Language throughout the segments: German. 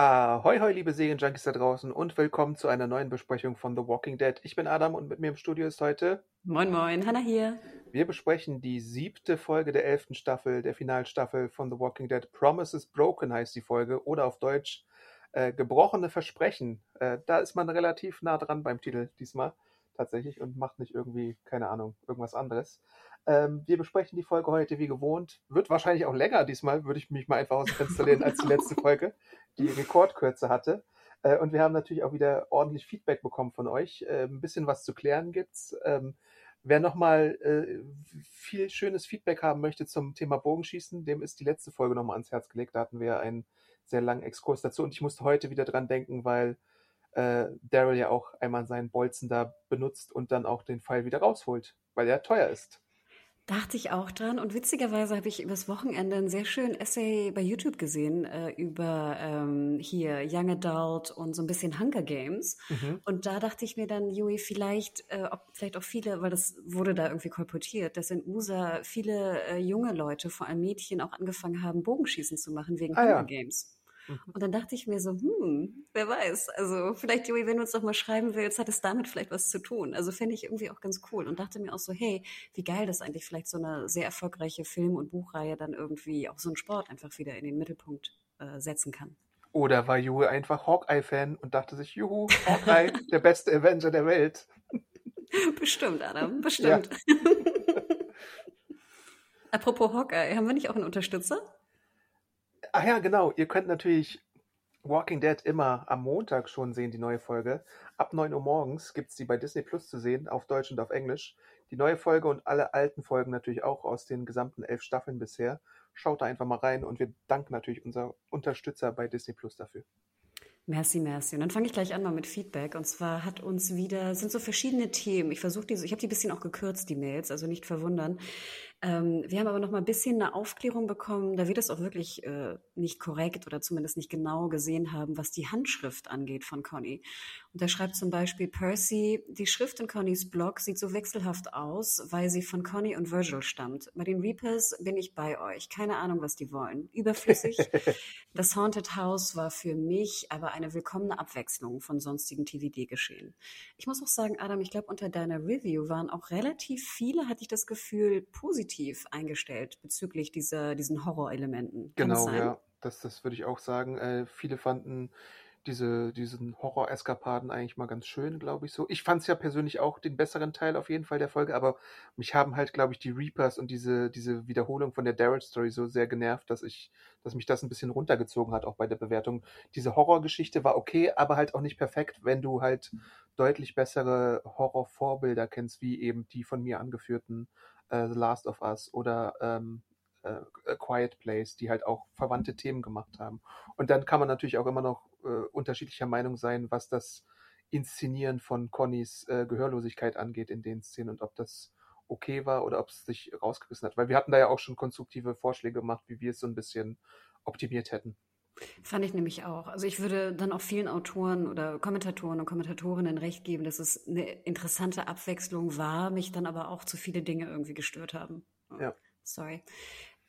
Ahoi, hoi, liebe Serienjunkies da draußen und willkommen zu einer neuen Besprechung von The Walking Dead. Ich bin Adam und mit mir im Studio ist heute. Moin, moin, Hanna hier. Wir besprechen die siebte Folge der elften Staffel, der Finalstaffel von The Walking Dead. Promises Broken heißt die Folge oder auf Deutsch äh, Gebrochene Versprechen. Äh, da ist man relativ nah dran beim Titel diesmal tatsächlich und macht nicht irgendwie, keine Ahnung, irgendwas anderes. Ähm, wir besprechen die Folge heute wie gewohnt. Wird wahrscheinlich auch länger diesmal, würde ich mich mal einfach aus dem Fenster lehnen, als die letzte Folge, die Rekordkürze hatte. Äh, und wir haben natürlich auch wieder ordentlich Feedback bekommen von euch. Äh, ein bisschen was zu klären gibt's. Ähm, wer nochmal äh, viel schönes Feedback haben möchte zum Thema Bogenschießen, dem ist die letzte Folge nochmal ans Herz gelegt. Da hatten wir einen sehr langen Exkurs dazu und ich musste heute wieder dran denken, weil äh, Daryl ja auch einmal seinen Bolzen da benutzt und dann auch den Pfeil wieder rausholt, weil er teuer ist. Dachte ich auch dran. Und witzigerweise habe ich übers Wochenende einen sehr schönen Essay bei YouTube gesehen äh, über ähm, hier Young Adult und so ein bisschen Hunger Games. Mhm. Und da dachte ich mir dann, Jui, vielleicht, äh, ob, vielleicht auch viele, weil das wurde da irgendwie kolportiert, dass in USA viele äh, junge Leute, vor allem Mädchen, auch angefangen haben, Bogenschießen zu machen wegen ah, Hunger ja. Games. Mhm. Und dann dachte ich mir so, hm, wer weiß. Also vielleicht, Joey, wenn du uns doch mal schreiben willst, hat es damit vielleicht was zu tun. Also fände ich irgendwie auch ganz cool und dachte mir auch so, hey, wie geil das eigentlich vielleicht so eine sehr erfolgreiche Film- und Buchreihe dann irgendwie auch so einen Sport einfach wieder in den Mittelpunkt äh, setzen kann. Oder war Joey einfach Hawkeye-Fan und dachte sich, juhu, Hawkeye, der beste Avenger der Welt. Bestimmt, Adam, bestimmt. Ja. Apropos Hawkeye, haben wir nicht auch einen Unterstützer? Ach ja, genau. Ihr könnt natürlich Walking Dead immer am Montag schon sehen, die neue Folge. Ab 9 Uhr morgens gibt es die bei Disney Plus zu sehen, auf Deutsch und auf Englisch. Die neue Folge und alle alten Folgen natürlich auch aus den gesamten elf Staffeln bisher. Schaut da einfach mal rein und wir danken natürlich unser Unterstützer bei Disney Plus dafür. Merci, merci. Und dann fange ich gleich an mal mit Feedback. Und zwar hat uns wieder, sind so verschiedene Themen. Ich versuche diese, ich habe die ein bisschen auch gekürzt, die Mails, also nicht verwundern. Ähm, wir haben aber noch mal ein bisschen eine Aufklärung bekommen, da wir das auch wirklich äh, nicht korrekt oder zumindest nicht genau gesehen haben, was die Handschrift angeht von Conny. Und da schreibt zum Beispiel Percy, die Schrift in Connys Blog sieht so wechselhaft aus, weil sie von Conny und Virgil stammt. Bei den Reapers bin ich bei euch. Keine Ahnung, was die wollen. Überflüssig. das Haunted House war für mich aber eine willkommene Abwechslung von sonstigen TVD-Geschehen. Ich muss auch sagen, Adam, ich glaube, unter deiner Review waren auch relativ viele, hatte ich das Gefühl, positiv positiv eingestellt bezüglich dieser, diesen Horrorelementen. Genau, ja, das, das würde ich auch sagen. Äh, viele fanden diese, diesen Horror-Eskapaden eigentlich mal ganz schön, glaube ich so. Ich fand es ja persönlich auch den besseren Teil auf jeden Fall der Folge, aber mich haben halt, glaube ich, die Reapers und diese, diese Wiederholung von der Daryl-Story so sehr genervt, dass ich, dass mich das ein bisschen runtergezogen hat, auch bei der Bewertung. Diese Horrorgeschichte war okay, aber halt auch nicht perfekt, wenn du halt deutlich bessere Horror-Vorbilder kennst, wie eben die von mir angeführten äh, The Last of Us oder ähm, äh, A Quiet Place, die halt auch verwandte Themen gemacht haben. Und dann kann man natürlich auch immer noch unterschiedlicher Meinung sein, was das Inszenieren von Connys äh, Gehörlosigkeit angeht in den Szenen und ob das okay war oder ob es sich rausgerissen hat. Weil wir hatten da ja auch schon konstruktive Vorschläge gemacht, wie wir es so ein bisschen optimiert hätten. Fand ich nämlich auch. Also ich würde dann auch vielen Autoren oder Kommentatoren und Kommentatorinnen recht geben, dass es eine interessante Abwechslung war, mich dann aber auch zu viele Dinge irgendwie gestört haben. Ja. Sorry.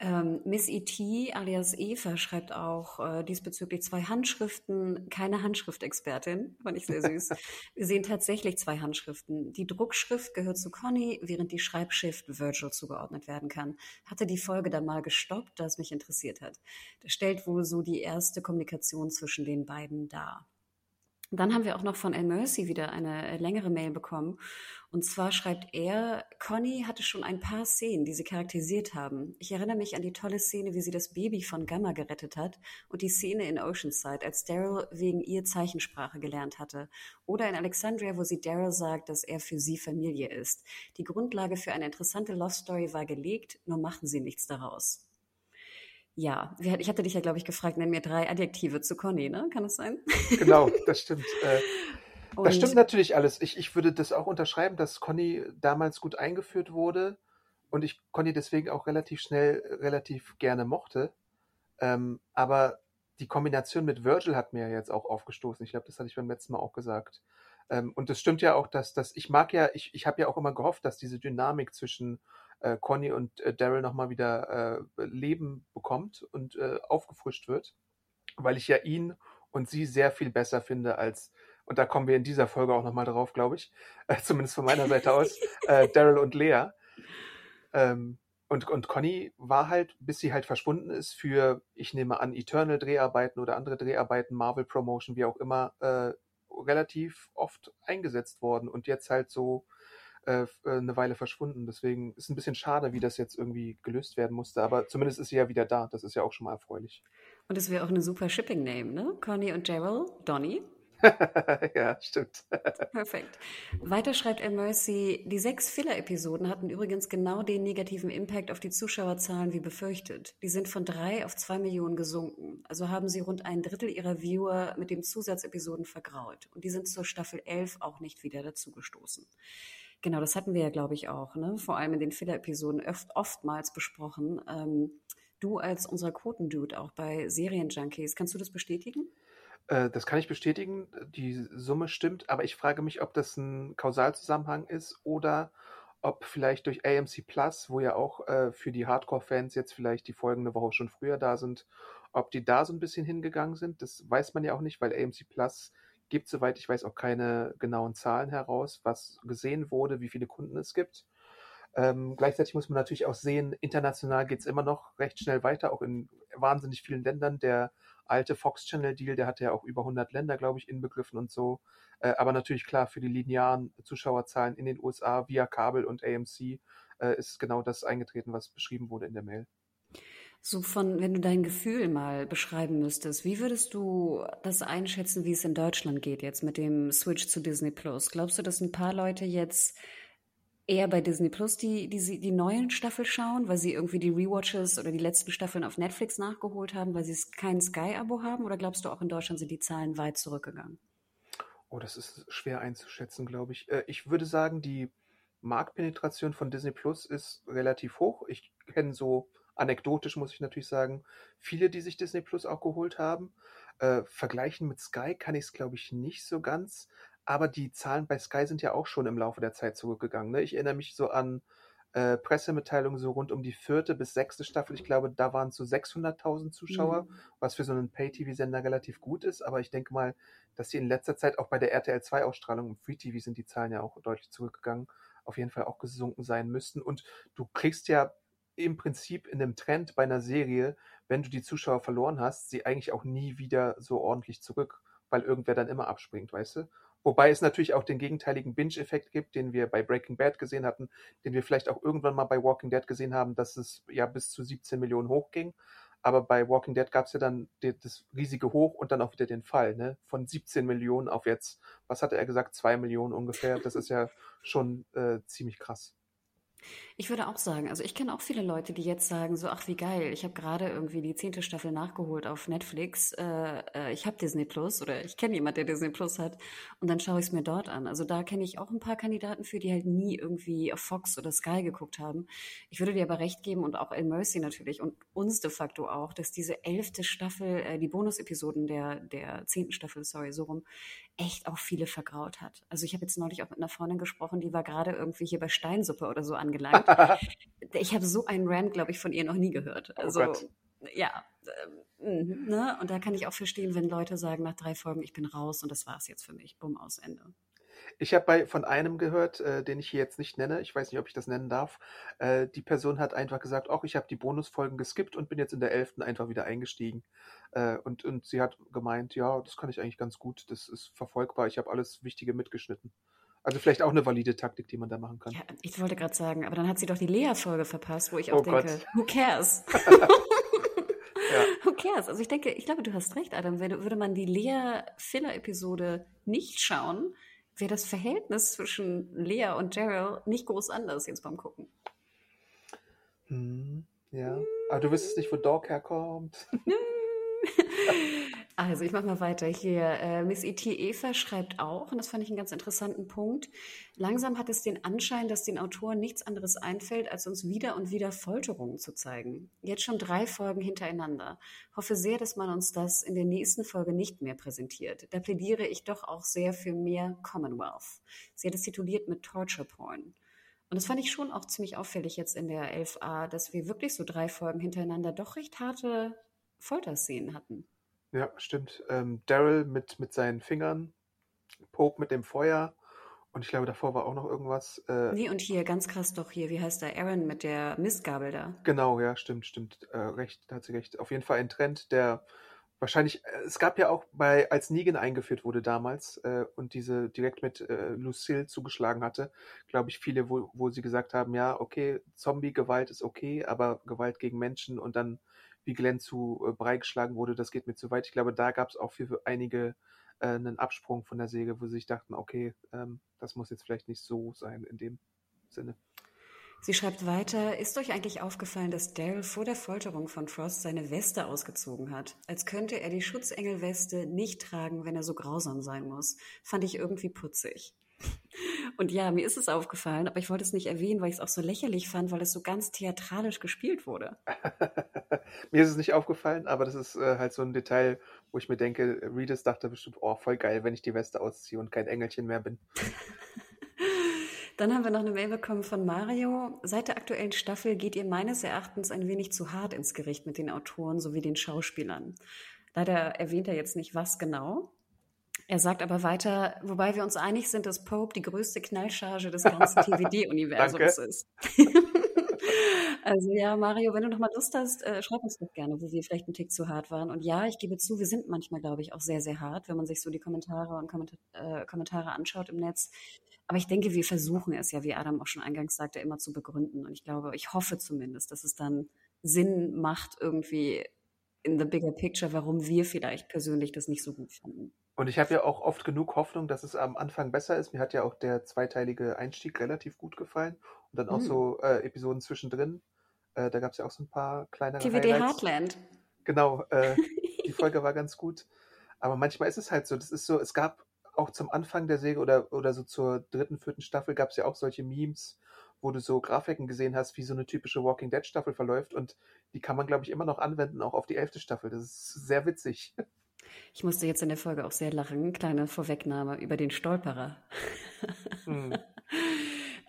Ähm, Miss E.T. alias Eva schreibt auch äh, diesbezüglich zwei Handschriften, keine Handschriftexpertin, fand ich sehr süß. Wir sehen tatsächlich zwei Handschriften. Die Druckschrift gehört zu Conny, während die Schreibschrift Virgil zugeordnet werden kann. Hatte die Folge dann mal gestoppt, da es mich interessiert hat. Das stellt wohl so die erste Kommunikation zwischen den beiden dar. Dann haben wir auch noch von El Mercy wieder eine äh, längere Mail bekommen. Und zwar schreibt er, Conny hatte schon ein paar Szenen, die sie charakterisiert haben. Ich erinnere mich an die tolle Szene, wie sie das Baby von Gamma gerettet hat und die Szene in Oceanside, als Daryl wegen ihr Zeichensprache gelernt hatte. Oder in Alexandria, wo sie Daryl sagt, dass er für sie Familie ist. Die Grundlage für eine interessante Love Story war gelegt, nur machen sie nichts daraus. Ja, ich hatte dich ja, glaube ich, gefragt, nenn mir drei Adjektive zu Conny, ne? Kann das sein? Genau, das stimmt. Äh, das stimmt natürlich alles. Ich, ich würde das auch unterschreiben, dass Conny damals gut eingeführt wurde und ich Conny deswegen auch relativ schnell, relativ gerne mochte. Ähm, aber die Kombination mit Virgil hat mir jetzt auch aufgestoßen. Ich glaube, das hatte ich beim letzten Mal auch gesagt. Ähm, und es stimmt ja auch, dass, dass ich mag ja, ich, ich habe ja auch immer gehofft, dass diese Dynamik zwischen äh, Conny und äh, Daryl nochmal wieder äh, Leben bekommt und äh, aufgefrischt wird, weil ich ja ihn und sie sehr viel besser finde als, und da kommen wir in dieser Folge auch nochmal drauf, glaube ich, äh, zumindest von meiner Seite aus, äh, Daryl und Lea. Ähm, und, und Conny war halt, bis sie halt verschwunden ist, für, ich nehme an, Eternal-Dreharbeiten oder andere Dreharbeiten, Marvel-Promotion, wie auch immer, äh, relativ oft eingesetzt worden und jetzt halt so äh, äh, eine Weile verschwunden. Deswegen ist ein bisschen schade, wie das jetzt irgendwie gelöst werden musste. Aber zumindest ist sie ja wieder da. Das ist ja auch schon mal erfreulich. Und es wäre auch eine super Shipping-Name, ne? Conny und Gerald, Donny. ja, stimmt. Perfekt. Weiter schreibt El Mercy, die sechs Filler-Episoden hatten übrigens genau den negativen Impact auf die Zuschauerzahlen wie befürchtet. Die sind von drei auf zwei Millionen gesunken. Also haben sie rund ein Drittel ihrer Viewer mit den Zusatzepisoden vergraut. Und die sind zur Staffel 11 auch nicht wieder dazugestoßen. Genau, das hatten wir ja, glaube ich, auch, ne? vor allem in den Filler-Episoden oft, oftmals besprochen. Ähm, du als unser Quotendude auch bei Serienjunkies, kannst du das bestätigen? Äh, das kann ich bestätigen. Die Summe stimmt, aber ich frage mich, ob das ein Kausalzusammenhang ist oder ob vielleicht durch AMC Plus, wo ja auch äh, für die Hardcore-Fans jetzt vielleicht die folgende Woche schon früher da sind, ob die da so ein bisschen hingegangen sind. Das weiß man ja auch nicht, weil AMC Plus gibt, soweit ich weiß, auch keine genauen Zahlen heraus, was gesehen wurde, wie viele Kunden es gibt. Ähm, gleichzeitig muss man natürlich auch sehen, international geht es immer noch recht schnell weiter, auch in wahnsinnig vielen Ländern. Der alte Fox Channel Deal, der hatte ja auch über 100 Länder, glaube ich, inbegriffen und so. Äh, aber natürlich klar, für die linearen Zuschauerzahlen in den USA via Kabel und AMC äh, ist genau das eingetreten, was beschrieben wurde in der Mail. So von, wenn du dein Gefühl mal beschreiben müsstest, wie würdest du das einschätzen, wie es in Deutschland geht jetzt mit dem Switch zu Disney Plus? Glaubst du, dass ein paar Leute jetzt eher bei Disney Plus die, die, die neuen Staffel schauen, weil sie irgendwie die Rewatches oder die letzten Staffeln auf Netflix nachgeholt haben, weil sie kein Sky-Abo haben? Oder glaubst du, auch in Deutschland sind die Zahlen weit zurückgegangen? Oh, das ist schwer einzuschätzen, glaube ich. Äh, ich würde sagen, die Marktpenetration von Disney Plus ist relativ hoch. Ich kenne so anekdotisch muss ich natürlich sagen, viele, die sich Disney Plus auch geholt haben. Äh, vergleichen mit Sky kann ich es, glaube ich, nicht so ganz. Aber die Zahlen bei Sky sind ja auch schon im Laufe der Zeit zurückgegangen. Ne? Ich erinnere mich so an äh, Pressemitteilungen so rund um die vierte bis sechste Staffel. Ich glaube, da waren es so 600.000 Zuschauer, mhm. was für so einen Pay-TV-Sender relativ gut ist. Aber ich denke mal, dass sie in letzter Zeit auch bei der RTL 2-Ausstrahlung im Free-TV sind die Zahlen ja auch deutlich zurückgegangen, auf jeden Fall auch gesunken sein müssten. Und du kriegst ja im Prinzip in einem Trend bei einer Serie, wenn du die Zuschauer verloren hast, sie eigentlich auch nie wieder so ordentlich zurück, weil irgendwer dann immer abspringt, weißt du? Wobei es natürlich auch den gegenteiligen Binge-Effekt gibt, den wir bei Breaking Bad gesehen hatten, den wir vielleicht auch irgendwann mal bei Walking Dead gesehen haben, dass es ja bis zu 17 Millionen hochging. Aber bei Walking Dead gab es ja dann das riesige Hoch und dann auch wieder den Fall, ne? Von 17 Millionen auf jetzt, was hatte er gesagt, 2 Millionen ungefähr. Das ist ja schon äh, ziemlich krass. Ich würde auch sagen, also ich kenne auch viele Leute, die jetzt sagen, so, ach wie geil, ich habe gerade irgendwie die zehnte Staffel nachgeholt auf Netflix, äh, äh, ich habe Disney Plus oder ich kenne jemand, der Disney Plus hat und dann schaue ich es mir dort an. Also da kenne ich auch ein paar Kandidaten für, die halt nie irgendwie auf Fox oder Sky geguckt haben. Ich würde dir aber recht geben und auch El Mercy natürlich und uns de facto auch, dass diese elfte Staffel, äh, die Bonusepisoden der, der zehnten Staffel, sorry, so rum, echt auch viele vergraut hat. Also ich habe jetzt neulich auch mit einer Freundin gesprochen, die war gerade irgendwie hier bei Steinsuppe oder so angelangt. Ich habe so einen Rant, glaube ich, von ihr noch nie gehört. Oh also oh ja, äh, ne? und da kann ich auch verstehen, wenn Leute sagen nach drei Folgen, ich bin raus und das war es jetzt für mich, bumm aus Ende. Ich habe von einem gehört, äh, den ich hier jetzt nicht nenne. Ich weiß nicht, ob ich das nennen darf. Äh, die Person hat einfach gesagt, ach, ich habe die Bonusfolgen geskippt und bin jetzt in der elften einfach wieder eingestiegen. Äh, und, und sie hat gemeint, ja, das kann ich eigentlich ganz gut. Das ist verfolgbar. Ich habe alles Wichtige mitgeschnitten. Also vielleicht auch eine valide Taktik, die man da machen kann. Ja, ich wollte gerade sagen, aber dann hat sie doch die Lea-Folge verpasst, wo ich Oh auch denke, Gott. who cares? Ja. Who cares? Also ich denke, ich glaube, du hast recht, Adam. Wenn, würde man die Lea-Filler-Episode nicht schauen, wäre das Verhältnis zwischen Lea und Daryl nicht groß anders jetzt beim Gucken. Hm, ja. Aber du wüsstest nicht, wo Dog herkommt. Also, ich mache mal weiter hier. Äh, Miss E.T. Eva schreibt auch, und das fand ich einen ganz interessanten Punkt, langsam hat es den Anschein, dass den Autoren nichts anderes einfällt, als uns wieder und wieder Folterungen zu zeigen. Jetzt schon drei Folgen hintereinander. Hoffe sehr, dass man uns das in der nächsten Folge nicht mehr präsentiert. Da plädiere ich doch auch sehr für mehr Commonwealth. Sie hat es tituliert mit Torture Porn. Und das fand ich schon auch ziemlich auffällig jetzt in der 11a, dass wir wirklich so drei Folgen hintereinander doch recht harte Folterszenen hatten. Ja, stimmt. Ähm, Daryl mit, mit seinen Fingern, Pope mit dem Feuer und ich glaube, davor war auch noch irgendwas. Äh, Nee, und hier ganz krass doch hier, wie heißt der Aaron mit der Mistgabel da? Genau, ja, stimmt, stimmt. Äh, recht, da hat sie recht. Auf jeden Fall ein Trend, der wahrscheinlich, äh, es gab ja auch bei, als Negan eingeführt wurde damals äh, und diese direkt mit äh, Lucille zugeschlagen hatte, glaube ich, viele, wo, wo sie gesagt haben, ja, okay, Zombie-Gewalt ist okay, aber Gewalt gegen Menschen und dann wie Glenn zu äh, Brei geschlagen wurde, das geht mir zu weit. Ich glaube, da gab es auch für, für einige äh, einen Absprung von der Säge, wo sie sich dachten, okay, ähm, das muss jetzt vielleicht nicht so sein in dem Sinne. Sie schreibt weiter, ist euch eigentlich aufgefallen, dass Daryl vor der Folterung von Frost seine Weste ausgezogen hat? Als könnte er die Schutzengelweste nicht tragen, wenn er so grausam sein muss. Fand ich irgendwie putzig. Und ja, mir ist es aufgefallen, aber ich wollte es nicht erwähnen, weil ich es auch so lächerlich fand, weil es so ganz theatralisch gespielt wurde. Mir ist es nicht aufgefallen, aber das ist äh, halt so ein Detail, wo ich mir denke, Reedus dachte bestimmt, oh, voll geil, wenn ich die Weste ausziehe und kein Engelchen mehr bin. Dann haben wir noch eine Mail bekommen von Mario. Seit der aktuellen Staffel geht ihr meines Erachtens ein wenig zu hart ins Gericht mit den Autoren sowie den Schauspielern. Leider erwähnt er jetzt nicht, was genau. Er sagt aber weiter, wobei wir uns einig sind, dass Pope die größte Knallcharge des ganzen TVD-Universums ist. also ja, Mario, wenn du noch mal Lust hast, äh, schreib uns doch gerne, wo wir vielleicht einen Tick zu hart waren. Und ja, ich gebe zu, wir sind manchmal, glaube ich, auch sehr, sehr hart, wenn man sich so die Kommentare und Kommentar äh, Kommentare anschaut im Netz. Aber ich denke, wir versuchen es ja, wie Adam auch schon eingangs sagte, immer zu begründen. Und ich glaube, ich hoffe zumindest, dass es dann Sinn macht, irgendwie in the bigger picture, warum wir vielleicht persönlich das nicht so gut fanden. Und ich habe ja auch oft genug Hoffnung, dass es am Anfang besser ist. Mir hat ja auch der zweiteilige Einstieg relativ gut gefallen. Und dann auch Mm. so äh, Episoden zwischendrin. Äh, da gab es ja auch so ein paar kleinere TVD Highlights. Heartland. Genau, äh, die Folge war ganz gut. Aber manchmal ist es halt so, das ist so, es gab auch zum Anfang der Serie oder, oder so zur dritten, vierten Staffel gab es ja auch solche Memes, wo du so Grafiken gesehen hast, wie so eine typische Walking Dead Staffel verläuft und die kann man, glaube ich, immer noch anwenden, auch auf die elfte Staffel. Das ist sehr witzig. Ich musste jetzt in der Folge auch sehr lachen. Kleine Vorwegnahme über den Stolperer. Hm.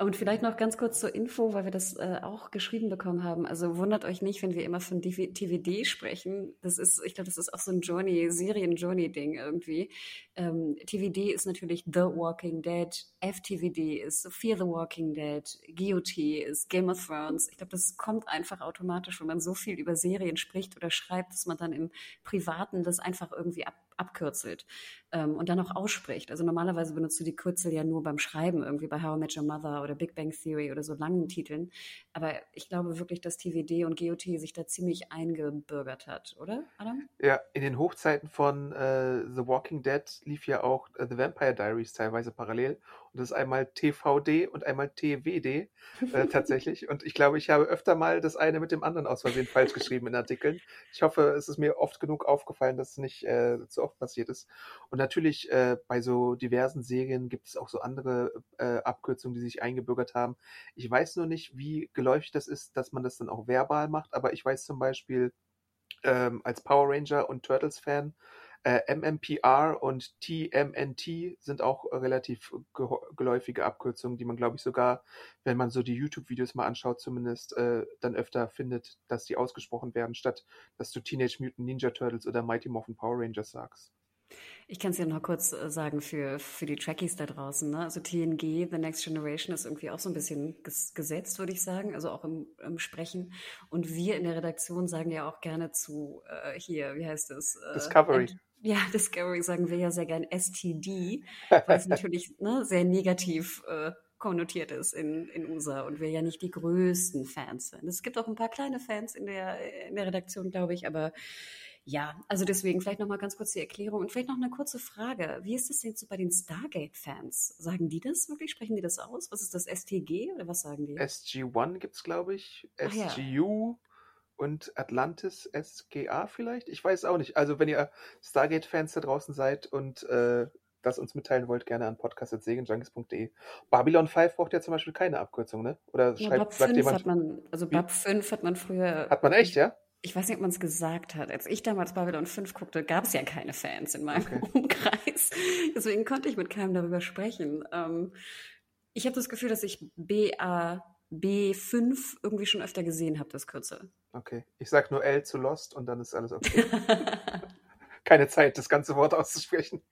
Und vielleicht noch ganz kurz zur Info, weil wir das äh, auch geschrieben bekommen haben. Also wundert euch nicht, wenn wir immer von TVD sprechen. Das ist, ich glaube, das ist auch so ein Journey, Serien-Journey-Ding irgendwie. Ähm, TVD ist natürlich The Walking Dead, FTVD ist Fear the Walking Dead, GOT ist Game of Thrones. Ich glaube, das kommt einfach automatisch, wenn man so viel über Serien spricht oder schreibt, dass man dann im Privaten das einfach irgendwie ab, abkürzelt ähm, und dann auch ausspricht. Also normalerweise benutzt du die Kürzel ja nur beim Schreiben, irgendwie bei How I Met Your Mother oder Big Bang Theory oder so langen Titeln. Aber ich glaube wirklich, dass TVD und GOT sich da ziemlich eingebürgert hat, oder, Adam? Ja, in den Hochzeiten von äh, The Walking Dead lief ja auch äh, The Vampire Diaries teilweise parallel. Und das ist einmal TVD und einmal TWD äh, tatsächlich. Und ich glaube, ich habe öfter mal das eine mit dem anderen aus Versehen falsch geschrieben in Artikeln. Ich hoffe, es ist mir oft genug aufgefallen, dass es nicht äh, zu oft passiert ist. Und natürlich äh, bei so diversen Serien gibt es auch so andere äh, Abkürzungen, die sich eingebürgert haben. Ich weiß nur nicht, wie geläufig das ist, dass man das dann auch verbal macht, aber ich weiß zum Beispiel ähm, als Power Ranger und Turtles-Fan, äh, MMPR und TMNT sind auch relativ geho- geläufige Abkürzungen, die man, glaube ich, sogar, wenn man so die YouTube-Videos mal anschaut, zumindest äh, dann öfter findet, dass die ausgesprochen werden, statt dass du Teenage Mutant Ninja Turtles oder Mighty Morphin Power Rangers sagst. Ich kann es ja noch kurz äh, sagen für, für die Trekkies da draußen. Ne? Also TNG, The Next Generation, ist irgendwie auch so ein bisschen ges gesetzt, würde ich sagen, also auch im, im, Sprechen. Und wir in der Redaktion sagen ja auch gerne zu, äh, hier, wie heißt es? Äh, Discovery. Ja, Discovery sagen wir ja sehr gern STD, weil es natürlich ne, sehr negativ äh, konnotiert ist in, in USA und wir ja nicht die größten Fans sind. Es gibt auch ein paar kleine Fans in der, in der Redaktion, glaube ich, aber ja, also deswegen vielleicht nochmal ganz kurz die Erklärung und vielleicht noch eine kurze Frage. Wie ist das denn so bei den Stargate-Fans? Sagen die das wirklich? Sprechen die das aus? Was ist das, STG oder was sagen die? SG-1 gibt es, glaube ich. SGU. Ja. Und Atlantis SGA vielleicht? Ich weiß auch nicht. Also wenn ihr Stargate-Fans da draußen seid und äh, das uns mitteilen wollt, gerne an podcast.segenjunkies.de. Babylon 5 braucht ja zum Beispiel keine Abkürzung, ne? Oder ja, schreibt, sagt jemand. Hat man, also Bab 5 hat man früher. Hat man echt, ja? ich weiß nicht, ob man es gesagt hat. Als ich damals Babylon 5 guckte, gab es ja keine Fans in meinem okay. Umkreis. Deswegen konnte ich mit keinem darüber sprechen. Ähm, ich habe das Gefühl, dass ich BA B5 irgendwie schon öfter gesehen habe, das Kürzel. Okay. Ich sag nur L zu Lost und dann ist alles okay. keine Zeit, das ganze Wort auszusprechen.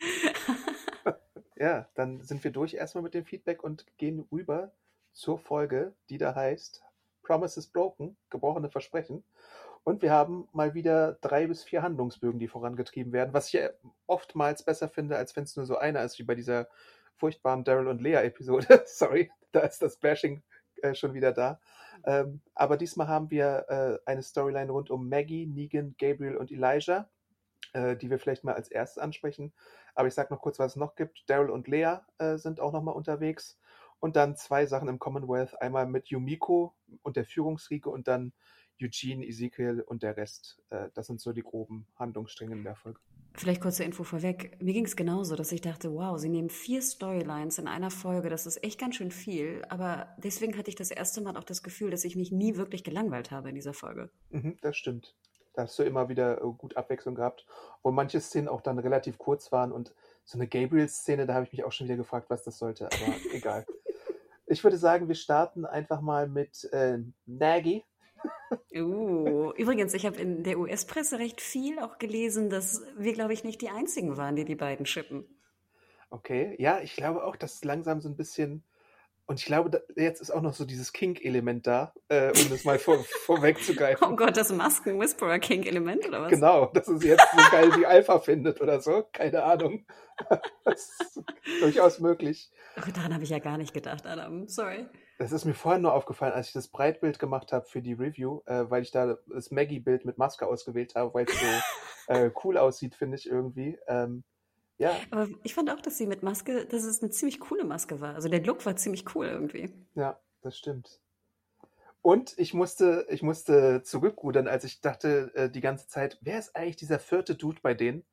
ja, dann sind wir durch erstmal mit dem Feedback und gehen rüber zur Folge, die da heißt Promises Broken, gebrochene Versprechen. Und wir haben mal wieder drei bis vier Handlungsbögen, die vorangetrieben werden, was ich oftmals besser finde, als wenn es nur so einer ist, wie bei dieser furchtbaren Daryl und Lea-Episode. Sorry, da ist das Bashing äh, schon wieder da. Ähm, aber diesmal haben wir äh, eine Storyline rund um Maggie, Negan, Gabriel und Elijah, äh, die wir vielleicht mal als erstes ansprechen. Aber ich sage noch kurz, was es noch gibt. Daryl und Lea äh, sind auch nochmal unterwegs. Und dann zwei Sachen im Commonwealth. Einmal mit Yumiko und der Führungsriege und dann Eugene, Ezekiel und der Rest. Äh, das sind so die groben Handlungsstränge in der Folge. Vielleicht kurze Info vorweg. Mir ging es genauso, dass ich dachte, wow, sie nehmen vier Storylines in einer Folge. Das ist echt ganz schön viel. Aber deswegen hatte ich das erste Mal auch das Gefühl, dass ich mich nie wirklich gelangweilt habe in dieser Folge. Mhm, das stimmt. Da hast du immer wieder äh, gut Abwechslung gehabt. Wo manche Szenen auch dann relativ kurz waren. Und so eine Gabriel-Szene, da habe ich mich auch schon wieder gefragt, was das sollte. Aber egal. Ich würde sagen, wir starten einfach mal mit äh, Nagy, Uh, übrigens, ich habe in der US-Presse recht viel auch gelesen, dass wir, glaube ich, nicht die einzigen waren, die die beiden schippen. Okay, ja, ich glaube auch, dass langsam so ein bisschen und ich glaube, jetzt ist auch noch so dieses Kink-Element da, äh, um das mal vor, vorwegzugreifen. Oh Gott, das Masken-Whisperer-Kink-Element oder was? Genau, dass es jetzt so geil wie Alpha findet oder so. Keine Ahnung. das ist durchaus möglich. Oh, daran habe ich ja gar nicht gedacht, Adam. Sorry. Das ist mir vorhin nur aufgefallen, als ich das Breitbild gemacht habe für die Review, äh, weil ich da das Maggie-Bild mit Maske ausgewählt habe, weil es so äh, cool aussieht, finde ich irgendwie. Ähm, ja. Aber ich fand auch, dass sie mit Maske, dass es eine ziemlich coole Maske war. Also der Look war ziemlich cool irgendwie. Ja, das stimmt. Und ich musste, ich musste zurückrudern, als ich dachte äh, die ganze Zeit, wer ist eigentlich dieser vierte Dude bei denen?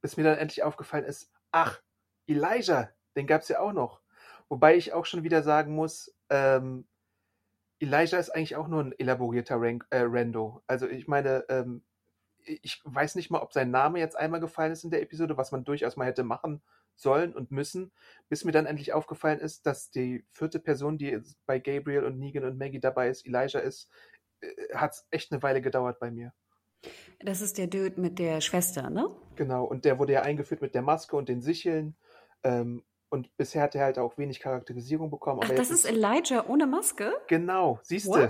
Bis mir dann endlich aufgefallen ist, ach, Elijah, den gab es ja auch noch. Wobei ich auch schon wieder sagen muss, ähm, Elijah ist eigentlich auch nur ein elaborierter Rank, äh, Rando. Also ich meine, ähm, ich weiß nicht mal, ob sein Name jetzt einmal gefallen ist in der Episode, was man durchaus mal hätte machen sollen und müssen, bis mir dann endlich aufgefallen ist, dass die vierte Person, die bei Gabriel und Negan und Maggie dabei ist, Elijah ist, äh, hat es echt eine Weile gedauert bei mir. Das ist der Dude mit der Schwester, ne? Genau, und der wurde ja eingeführt mit der Maske und den Sicheln. Ähm, und bisher hat er halt auch wenig Charakterisierung bekommen. Ach, das ist Elijah ohne Maske? Genau, siehst du.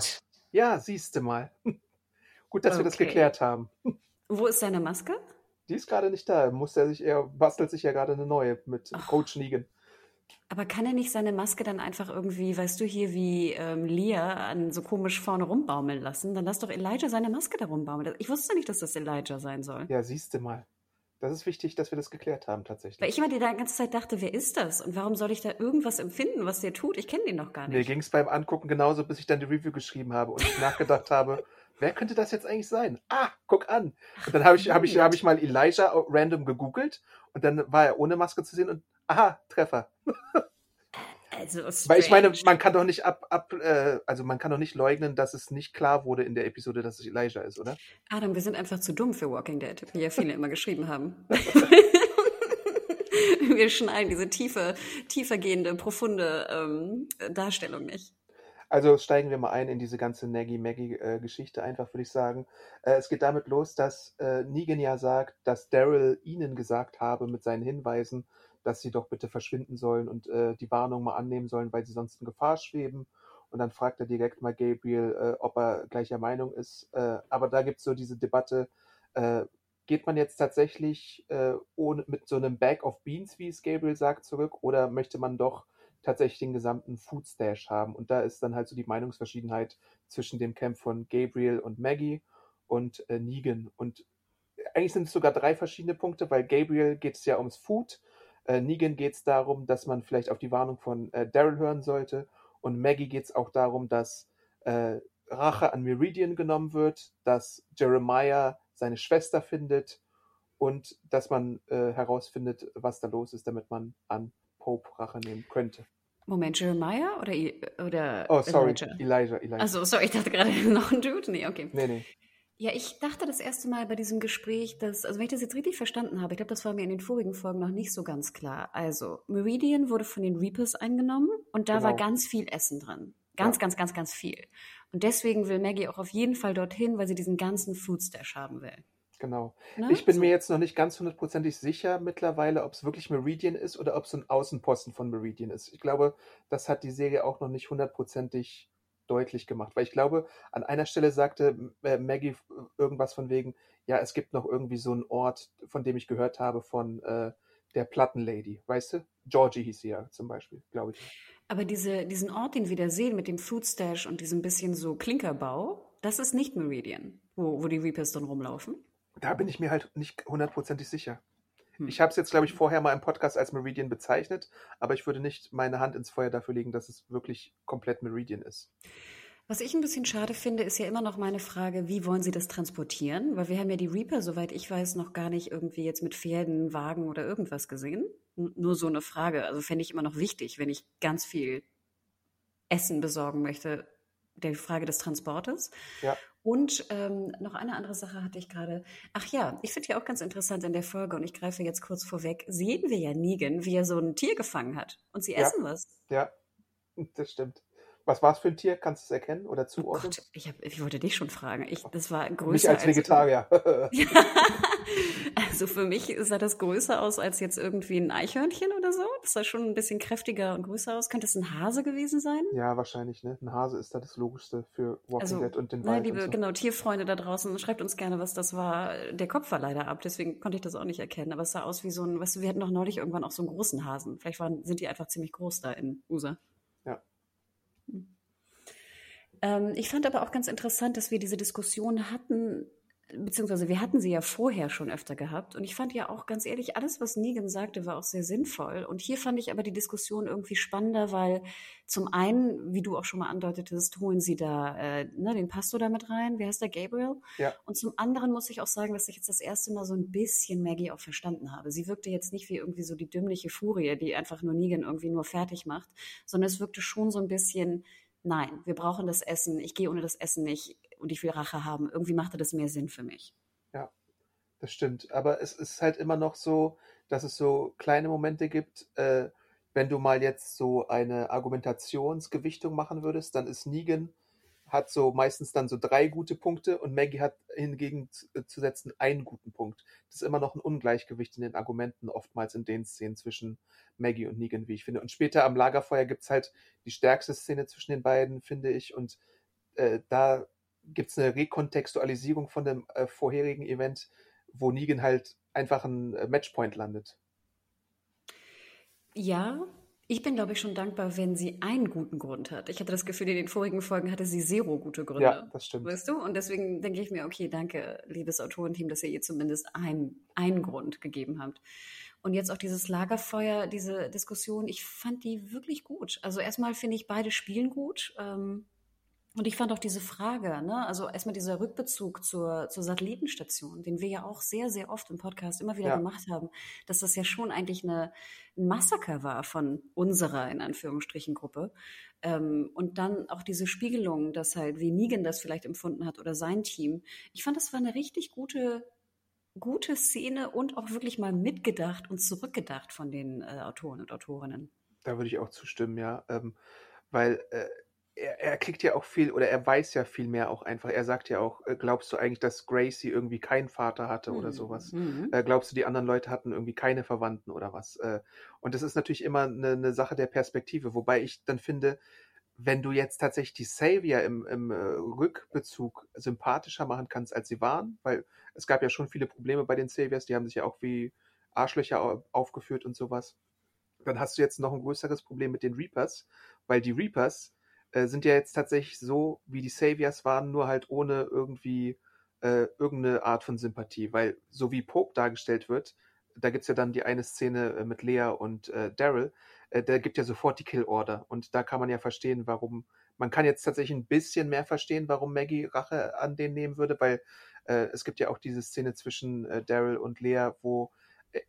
Ja, siehst du mal. Gut, dass okay. wir das geklärt haben. Wo ist seine Maske? Die ist gerade nicht da. Muss er sich, er bastelt sich ja gerade eine neue mit oh. Coach Negan. Aber kann er nicht seine Maske dann einfach irgendwie, weißt du, hier wie ähm, Leah an so komisch vorne rumbaumeln lassen? Dann lass doch Elijah seine Maske da rumbaumeln. Ich wusste nicht, dass das Elijah sein soll. Ja, siehst du mal. Das ist wichtig, dass wir das geklärt haben, tatsächlich. Weil ich immer die ganze Zeit dachte, wer ist das? Und warum soll ich da irgendwas empfinden, was der tut? Ich kenne den noch gar nicht. Mir ging es beim Angucken genauso, bis ich dann die Review geschrieben habe und ich nachgedacht habe, wer könnte das jetzt eigentlich sein? Ah, guck an. Und dann habe ich, hab ich, hab ich mal Elijah random gegoogelt und dann war er ohne Maske zu sehen und aha, Treffer. Also Weil ich meine, man kann doch nicht ab, ab äh, also man kann doch nicht leugnen, dass es nicht klar wurde in der Episode, dass es Elijah ist, oder? Adam, wir sind einfach zu dumm für Walking Dead, wie ja viele immer geschrieben haben. wir schneiden diese tiefe, tiefergehende, profunde ähm, Darstellung nicht. Also steigen wir mal ein in diese ganze Naggy-Maggy-Geschichte einfach, würde ich sagen. Äh, es geht damit los, dass äh, Negan ja sagt, dass Daryl ihnen gesagt habe mit seinen Hinweisen, dass sie doch bitte verschwinden sollen und äh, die Warnung mal annehmen sollen, weil sie sonst in Gefahr schweben. Und dann fragt er direkt mal Gabriel, äh, ob er gleicher Meinung ist. Äh, aber da gibt es so diese Debatte, äh, geht man jetzt tatsächlich äh, ohne, mit so einem Bag of Beans, wie es Gabriel sagt, zurück, oder möchte man doch tatsächlich den gesamten Food Stash haben? Und da ist dann halt so die Meinungsverschiedenheit zwischen dem Camp von Gabriel und Maggie und äh, Negan. Und eigentlich sind es sogar drei verschiedene Punkte, weil Gabriel geht es ja ums Food, äh, Negan geht es darum, dass man vielleicht auf die Warnung von äh, Daryl hören sollte und Maggie geht es auch darum, dass äh, Rache an Meridian genommen wird, dass Jeremiah seine Schwester findet und dass man äh, herausfindet, was da los ist, damit man an Pope Rache nehmen könnte. Moment, Jeremiah oder, oder Oh, sorry, Elijah. Elijah, Elijah. Also, sorry, ich dachte gerade noch ein Dude. Nee, okay. Nee, nee. Ja, ich dachte das erste Mal bei diesem Gespräch, dass, also wenn ich das jetzt richtig verstanden habe, ich glaube, das war mir in den vorigen Folgen noch nicht so ganz klar. Also, Meridian wurde von den Reapers eingenommen und da genau. war ganz viel Essen drin. Ganz, ja. ganz, ganz, ganz viel. Und deswegen will Maggie auch auf jeden Fall dorthin, weil sie diesen ganzen Foodstash haben will. Genau. Ne? Ich bin so. mir jetzt noch nicht ganz hundertprozentig sicher mittlerweile, ob es wirklich Meridian ist oder ob es ein Außenposten von Meridian ist. Ich glaube, das hat die Serie auch noch nicht hundertprozentig deutlich gemacht. Weil ich glaube, an einer Stelle sagte äh, Maggie irgendwas von wegen, ja, es gibt noch irgendwie so einen Ort, von dem ich gehört habe, von äh, der Plattenlady, weißt du? Georgie hieß sie ja zum Beispiel, glaube ich. Aber diese, diesen Ort, den wir da sehen mit dem Food Stash und diesem bisschen so Klinkerbau, das ist nicht Meridian, wo, wo die Reapers dann rumlaufen. Da bin ich mir halt nicht hundertprozentig sicher. Hm. Ich habe es jetzt, glaube ich, vorher mal im Podcast als Meridian bezeichnet, aber ich würde nicht meine Hand ins Feuer dafür legen, dass es wirklich komplett Meridian ist. Was ich ein bisschen schade finde, ist ja immer noch meine Frage, wie wollen Sie das transportieren? Weil wir haben ja die Reaper, soweit ich weiß, noch gar nicht irgendwie jetzt mit Pferden, Wagen oder irgendwas gesehen. N nur so eine Frage. Also fände ich immer noch wichtig, wenn ich ganz viel Essen besorgen möchte, der Frage des Transportes. Ja. Und ähm, noch eine andere Sache hatte ich gerade. Ach ja, ich finde ja auch ganz interessant in der Folge, und ich greife jetzt kurz vorweg, sehen wir ja Negan, wie er so ein Tier gefangen hat. Und sie ja. essen was. Ja, das stimmt. Was war es für ein Tier? Kannst du es erkennen oder zuordnen? Oh Gott, ich, hab, ich wollte dich schon fragen. Ich, das war größer Mich als Vegetarier. also für mich sah das größer aus als jetzt irgendwie ein Eichhörnchen oder so. Das sah schon ein bisschen kräftiger und größer aus. Könnte es ein Hase gewesen sein? Ja, wahrscheinlich. Ne? Ein Hase ist da das Logischste für Walking also, Dead und den Wald. Ne, liebe, so. genau, Tierfreunde da draußen, schreibt uns gerne, was das war. Der Kopf war leider ab, deswegen konnte ich das auch nicht erkennen. Aber es sah aus wie so ein, weißt du, wir hatten doch neulich irgendwann auch so einen großen Hasen. Vielleicht waren, sind die einfach ziemlich groß da in USA. Ja. Hm. Ähm, ich fand aber auch ganz interessant, dass wir diese Diskussion hatten, beziehungsweise wir hatten sie ja vorher schon öfter gehabt. Und ich fand ja auch ganz ehrlich, alles, was Negan sagte, war auch sehr sinnvoll. Und hier fand ich aber die Diskussion irgendwie spannender, weil zum einen, wie du auch schon mal andeutetest, holen sie da äh, ne, den Pastor da mit rein. Wie heißt der? Gabriel? Ja. Und zum anderen muss ich auch sagen, dass ich jetzt das erste Mal so ein bisschen Maggie auch verstanden habe. Sie wirkte jetzt nicht wie irgendwie so die dümmliche Furie, die einfach nur Negan irgendwie nur fertig macht, sondern es wirkte schon so ein bisschen nein, wir brauchen das Essen, ich gehe ohne das Essen nicht und ich will Rache haben. Irgendwie machte das mehr Sinn für mich. Ja, das stimmt. Aber es ist halt immer noch so, dass es so kleine Momente gibt, äh, wenn du mal jetzt so eine Argumentationsgewichtung machen würdest, dann ist Negan hat so meistens dann so drei gute Punkte und Maggie hat hingegen äh, zu setzen einen guten Punkt. Das ist immer noch ein Ungleichgewicht in den Argumenten, oftmals in den Szenen zwischen Maggie und Negan, wie ich finde. Und später am Lagerfeuer gibt es halt die stärkste Szene zwischen den beiden, finde ich. Und äh, da gibt es eine Rekontextualisierung von dem äh, vorherigen Event, wo Negan halt einfach ein äh, Matchpoint landet. Ja, ich bin, glaube ich, schon dankbar, wenn sie einen guten Grund hat. Ich hatte das Gefühl, in den vorigen Folgen hatte sie zero gute Gründe. Ja, das stimmt. Weißt du? Und deswegen denke ich mir, okay, danke, liebes Autorenteam, dass ihr ihr zumindest einen, einen Grund gegeben habt. Und jetzt auch dieses Lagerfeuer, diese Diskussion, ich fand die wirklich gut. Also erstmal finde ich, beide spielen gut. Ähm, und ich fand auch diese Frage, ne, also erstmal dieser Rückbezug zur, zur Satellitenstation, den wir ja auch sehr, sehr oft im Podcast immer wieder ja. gemacht haben, dass das ja schon eigentlich eine, ein Massaker war von unserer, in Anführungsstrichen, Gruppe. Ähm, und dann auch diese Spiegelung, dass halt, wie Negan das vielleicht empfunden hat oder sein Team. Ich fand, das war eine richtig gute, gute Szene und auch wirklich mal mitgedacht und zurückgedacht von den äh, Autoren und Autorinnen. Da würde ich auch zustimmen, ja. Ähm, weil äh, er, er kriegt ja auch viel, oder er weiß ja viel mehr auch einfach. Er sagt ja auch, äh, glaubst du eigentlich, dass Gracie irgendwie keinen Vater hatte oder sowas? Mhm. Äh, glaubst du, die anderen Leute hatten irgendwie keine Verwandten oder was? Äh, und das ist natürlich immer eine, eine Sache der Perspektive, wobei ich dann finde, wenn du jetzt tatsächlich die Savior im, im äh, Rückbezug sympathischer machen kannst, als sie waren, weil es gab ja schon viele Probleme bei den Saviors, die haben sich ja auch wie Arschlöcher au- aufgeführt und sowas, dann hast du jetzt noch ein größeres Problem mit den Reapers, weil die Reapers äh, sind ja jetzt tatsächlich so, wie die Saviors waren, nur halt ohne irgendwie äh, irgendeine Art von Sympathie, weil so wie Pope dargestellt wird, da gibt's ja dann die eine Szene äh, mit Lea und äh, Daryl, äh, der gibt ja sofort die Kill Order und da kann man ja verstehen, warum, man kann jetzt tatsächlich ein bisschen mehr verstehen, warum Maggie Rache an denen nehmen würde, weil äh, es gibt ja auch diese Szene zwischen äh, Daryl und Lea, wo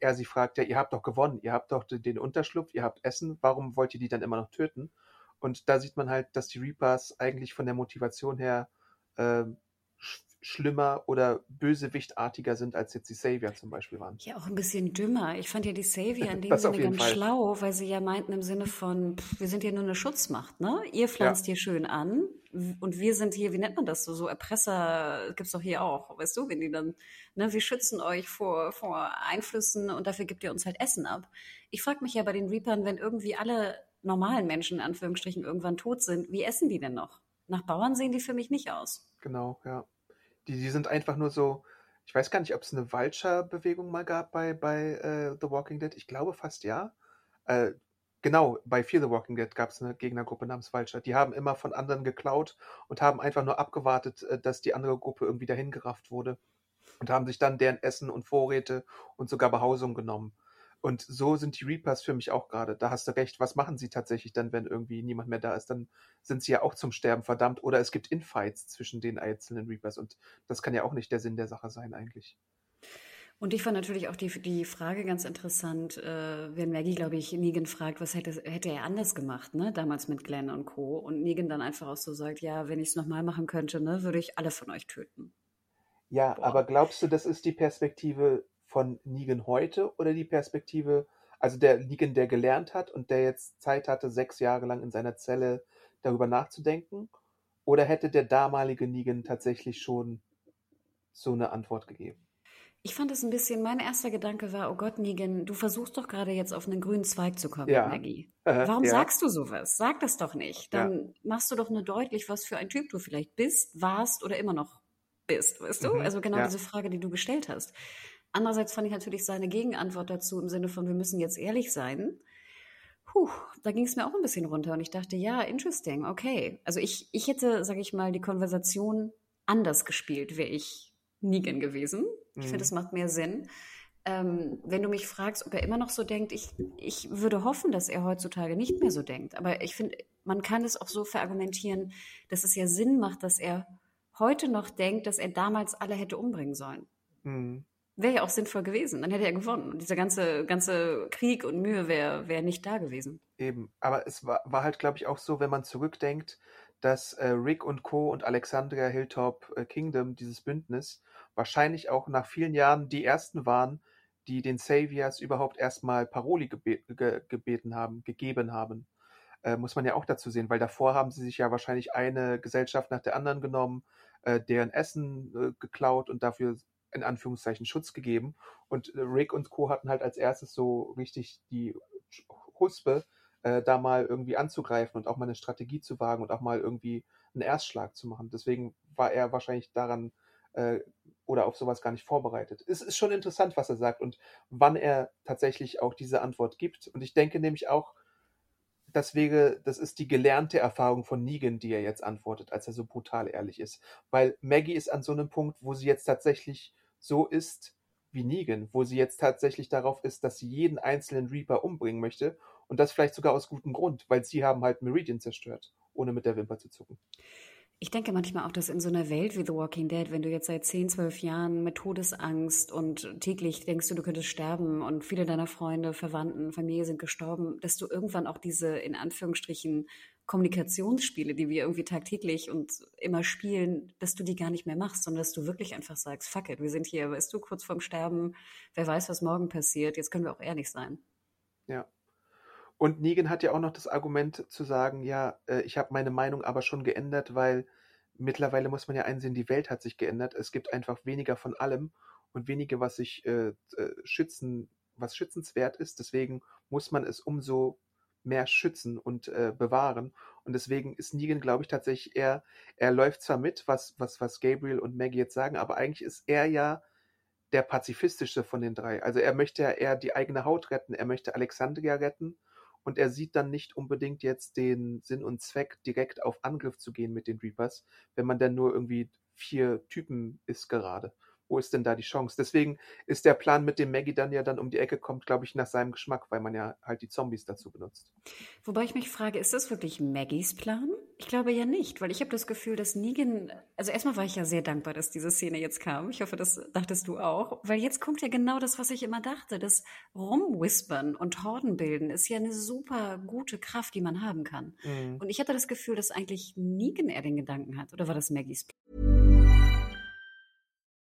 er sie fragt, ja, ihr habt doch gewonnen, ihr habt doch den den Unterschlupf, ihr habt Essen, warum wollt ihr die dann immer noch töten? Und da sieht man halt, dass die Reapers eigentlich von der Motivation her ähm, sch schlimmer oder bösewichtartiger sind, als jetzt die Savior zum Beispiel waren. Ja, auch ein bisschen dümmer. Ich fand ja die Savior in dem Das Sinne ganz Fall. schlau, weil sie ja meinten im Sinne von, pff, wir sind hier nur eine Schutzmacht, ne? Ihr pflanzt hier schön an und wir sind hier, wie nennt man das so, so Erpresser gibt's doch hier auch, weißt du, wenn die dann, ne, wir schützen euch vor, vor Einflüssen und dafür gebt ihr uns halt Essen ab. Ich frage mich ja bei den Reapern, wenn irgendwie alle normalen Menschen in Anführungsstrichen irgendwann tot sind, wie essen die denn noch? Nach Bauern sehen die für mich nicht aus. Genau, ja. Die, die sind einfach nur so, ich weiß gar nicht, ob es eine Vulture-Bewegung mal gab bei, bei äh, The Walking Dead. Ich glaube fast ja. Äh, genau, bei Fear the Walking Dead gab es eine Gegnergruppe namens Vulture. Die haben immer von anderen geklaut und haben einfach nur abgewartet, äh, dass die andere Gruppe irgendwie dahin gerafft wurde. Und haben sich dann deren Essen und Vorräte und sogar Behausung genommen. Und so sind die Reapers für mich auch gerade. Da hast du recht. Was machen sie tatsächlich dann, wenn irgendwie niemand mehr da ist? Dann sind sie ja auch zum Sterben verdammt. Oder es gibt Infights zwischen den einzelnen Reapers. Und das kann ja auch nicht der Sinn der Sache sein eigentlich. Und ich fand natürlich auch die, die Frage ganz interessant, äh, wenn Maggie, glaube ich, Negan fragt, was hätte, hätte er anders gemacht, ne, damals mit Glenn und Co. Und Negan dann einfach auch so sagt, ja, wenn ich es nochmal machen könnte, ne, würde ich alle von euch töten. Ja, Boah. aber glaubst du, das ist die Perspektive von Negan heute oder die Perspektive, also der Negan, der gelernt hat und der jetzt Zeit hatte, sechs Jahre lang in seiner Zelle darüber nachzudenken? Oder hätte der damalige Negan tatsächlich schon so eine Antwort gegeben? Ich fand es ein bisschen, mein erster Gedanke war, oh Gott, Negan, du versuchst doch gerade jetzt auf einen grünen Zweig zu kommen Ja. Maggie. Äh, Warum ja. sagst du sowas? Sag das doch nicht. Ja. Dann machst du doch nur deutlich, was für ein Typ du vielleicht bist, warst oder immer noch bist, weißt du? Mhm, Also genau ja. diese Frage, die du gestellt hast. Andererseits fand ich natürlich seine Gegenantwort dazu im Sinne von, wir müssen jetzt ehrlich sein. Puh, da ging es mir auch ein bisschen runter und ich dachte, ja, interesting, okay. Also ich, ich hätte, sage ich mal, die Konversation anders gespielt, wäre ich Negan gewesen. Ich Mhm. finde, es macht mehr Sinn. Ähm, wenn du mich fragst, ob er immer noch so denkt, ich, ich würde hoffen, dass er heutzutage nicht mehr so denkt. Aber ich finde, man kann es auch so verargumentieren, dass es ja Sinn macht, dass er heute noch denkt, dass er damals alle hätte umbringen sollen. Mhm. Wäre ja auch sinnvoll gewesen. Dann hätte er gewonnen. Und dieser ganze, ganze Krieg und Mühe wäre wär nicht da gewesen. Eben, aber es war, war halt, glaube ich, auch so, wenn man zurückdenkt, dass äh, Rick und Co. und Alexandria Hilltop äh, Kingdom, dieses Bündnis, wahrscheinlich auch nach vielen Jahren die ersten waren, die den Saviors überhaupt erstmal Paroli gebe ge gebeten haben, gegeben haben. Äh, muss man ja auch dazu sehen, weil davor haben sie sich ja wahrscheinlich eine Gesellschaft nach der anderen genommen, äh, deren Essen äh, geklaut und dafür in Anführungszeichen Schutz gegeben. Und äh, Rick und Co. hatten halt als erstes so richtig die Huspe, äh, da mal irgendwie anzugreifen und auch mal eine Strategie zu wagen und auch mal irgendwie einen Erstschlag zu machen. Deswegen war er wahrscheinlich daran äh, oder auf sowas gar nicht vorbereitet. Es ist schon interessant, was er sagt und wann er tatsächlich auch diese Antwort gibt. Und ich denke nämlich auch, das wäre, das ist die gelernte Erfahrung von Negan, die er jetzt antwortet, als er so brutal ehrlich ist. Weil Maggie ist an so einem Punkt, wo sie jetzt tatsächlich so ist wie Negan, wo sie jetzt tatsächlich darauf ist, dass sie jeden einzelnen Reaper umbringen möchte und das vielleicht sogar aus gutem Grund, weil sie haben halt Meridian zerstört, ohne mit der Wimper zu zucken. Ich denke manchmal auch, dass in so einer Welt wie The Walking Dead, wenn du jetzt seit 10, 12 Jahren mit Todesangst und täglich denkst du, du könntest sterben und viele deiner Freunde, Verwandten, Familie sind gestorben, dass du irgendwann auch diese, in Anführungsstrichen, Kommunikationsspiele, die wir irgendwie tagtäglich und immer spielen, dass du die gar nicht mehr machst, sondern dass du wirklich einfach sagst, fuck it, wir sind hier, weißt du, kurz vorm Sterben, wer weiß, was morgen passiert, jetzt können wir auch ehrlich sein. Ja. Und Negan hat ja auch noch das Argument zu sagen, ja, äh, ich habe meine Meinung aber schon geändert, weil mittlerweile muss man ja einsehen, die Welt hat sich geändert. Es gibt einfach weniger von allem und weniger, was sich äh, äh, schützen, was schützenswert ist. Deswegen muss man es umso mehr schützen und äh, bewahren. Und deswegen ist Negan, glaube ich, tatsächlich eher, er läuft zwar mit, was, was, was Gabriel und Maggie jetzt sagen, aber eigentlich ist er ja der pazifistischste von den drei. Also er möchte ja eher die eigene Haut retten, er möchte Alexandria retten und er sieht dann nicht unbedingt jetzt den Sinn und Zweck, direkt auf Angriff zu gehen mit den Reapers, wenn man dann nur irgendwie vier Typen ist gerade wo ist denn da die Chance? Deswegen ist der Plan mit dem Maggie dann ja dann um die Ecke kommt, glaube ich, nach seinem Geschmack, weil man ja halt die Zombies dazu benutzt. Wobei ich mich frage, ist das wirklich Maggies Plan? Ich glaube ja nicht, weil ich habe das Gefühl, dass Negan, also erstmal war ich ja sehr dankbar, dass diese Szene jetzt kam. Ich hoffe, das dachtest du auch, weil jetzt kommt ja genau das, was ich immer dachte, das Rumwhispern und Horden bilden ist ja eine super gute Kraft, die man haben kann. Mhm. Und ich hatte das Gefühl, dass eigentlich Negan eher den Gedanken hat, oder war das Maggies Plan?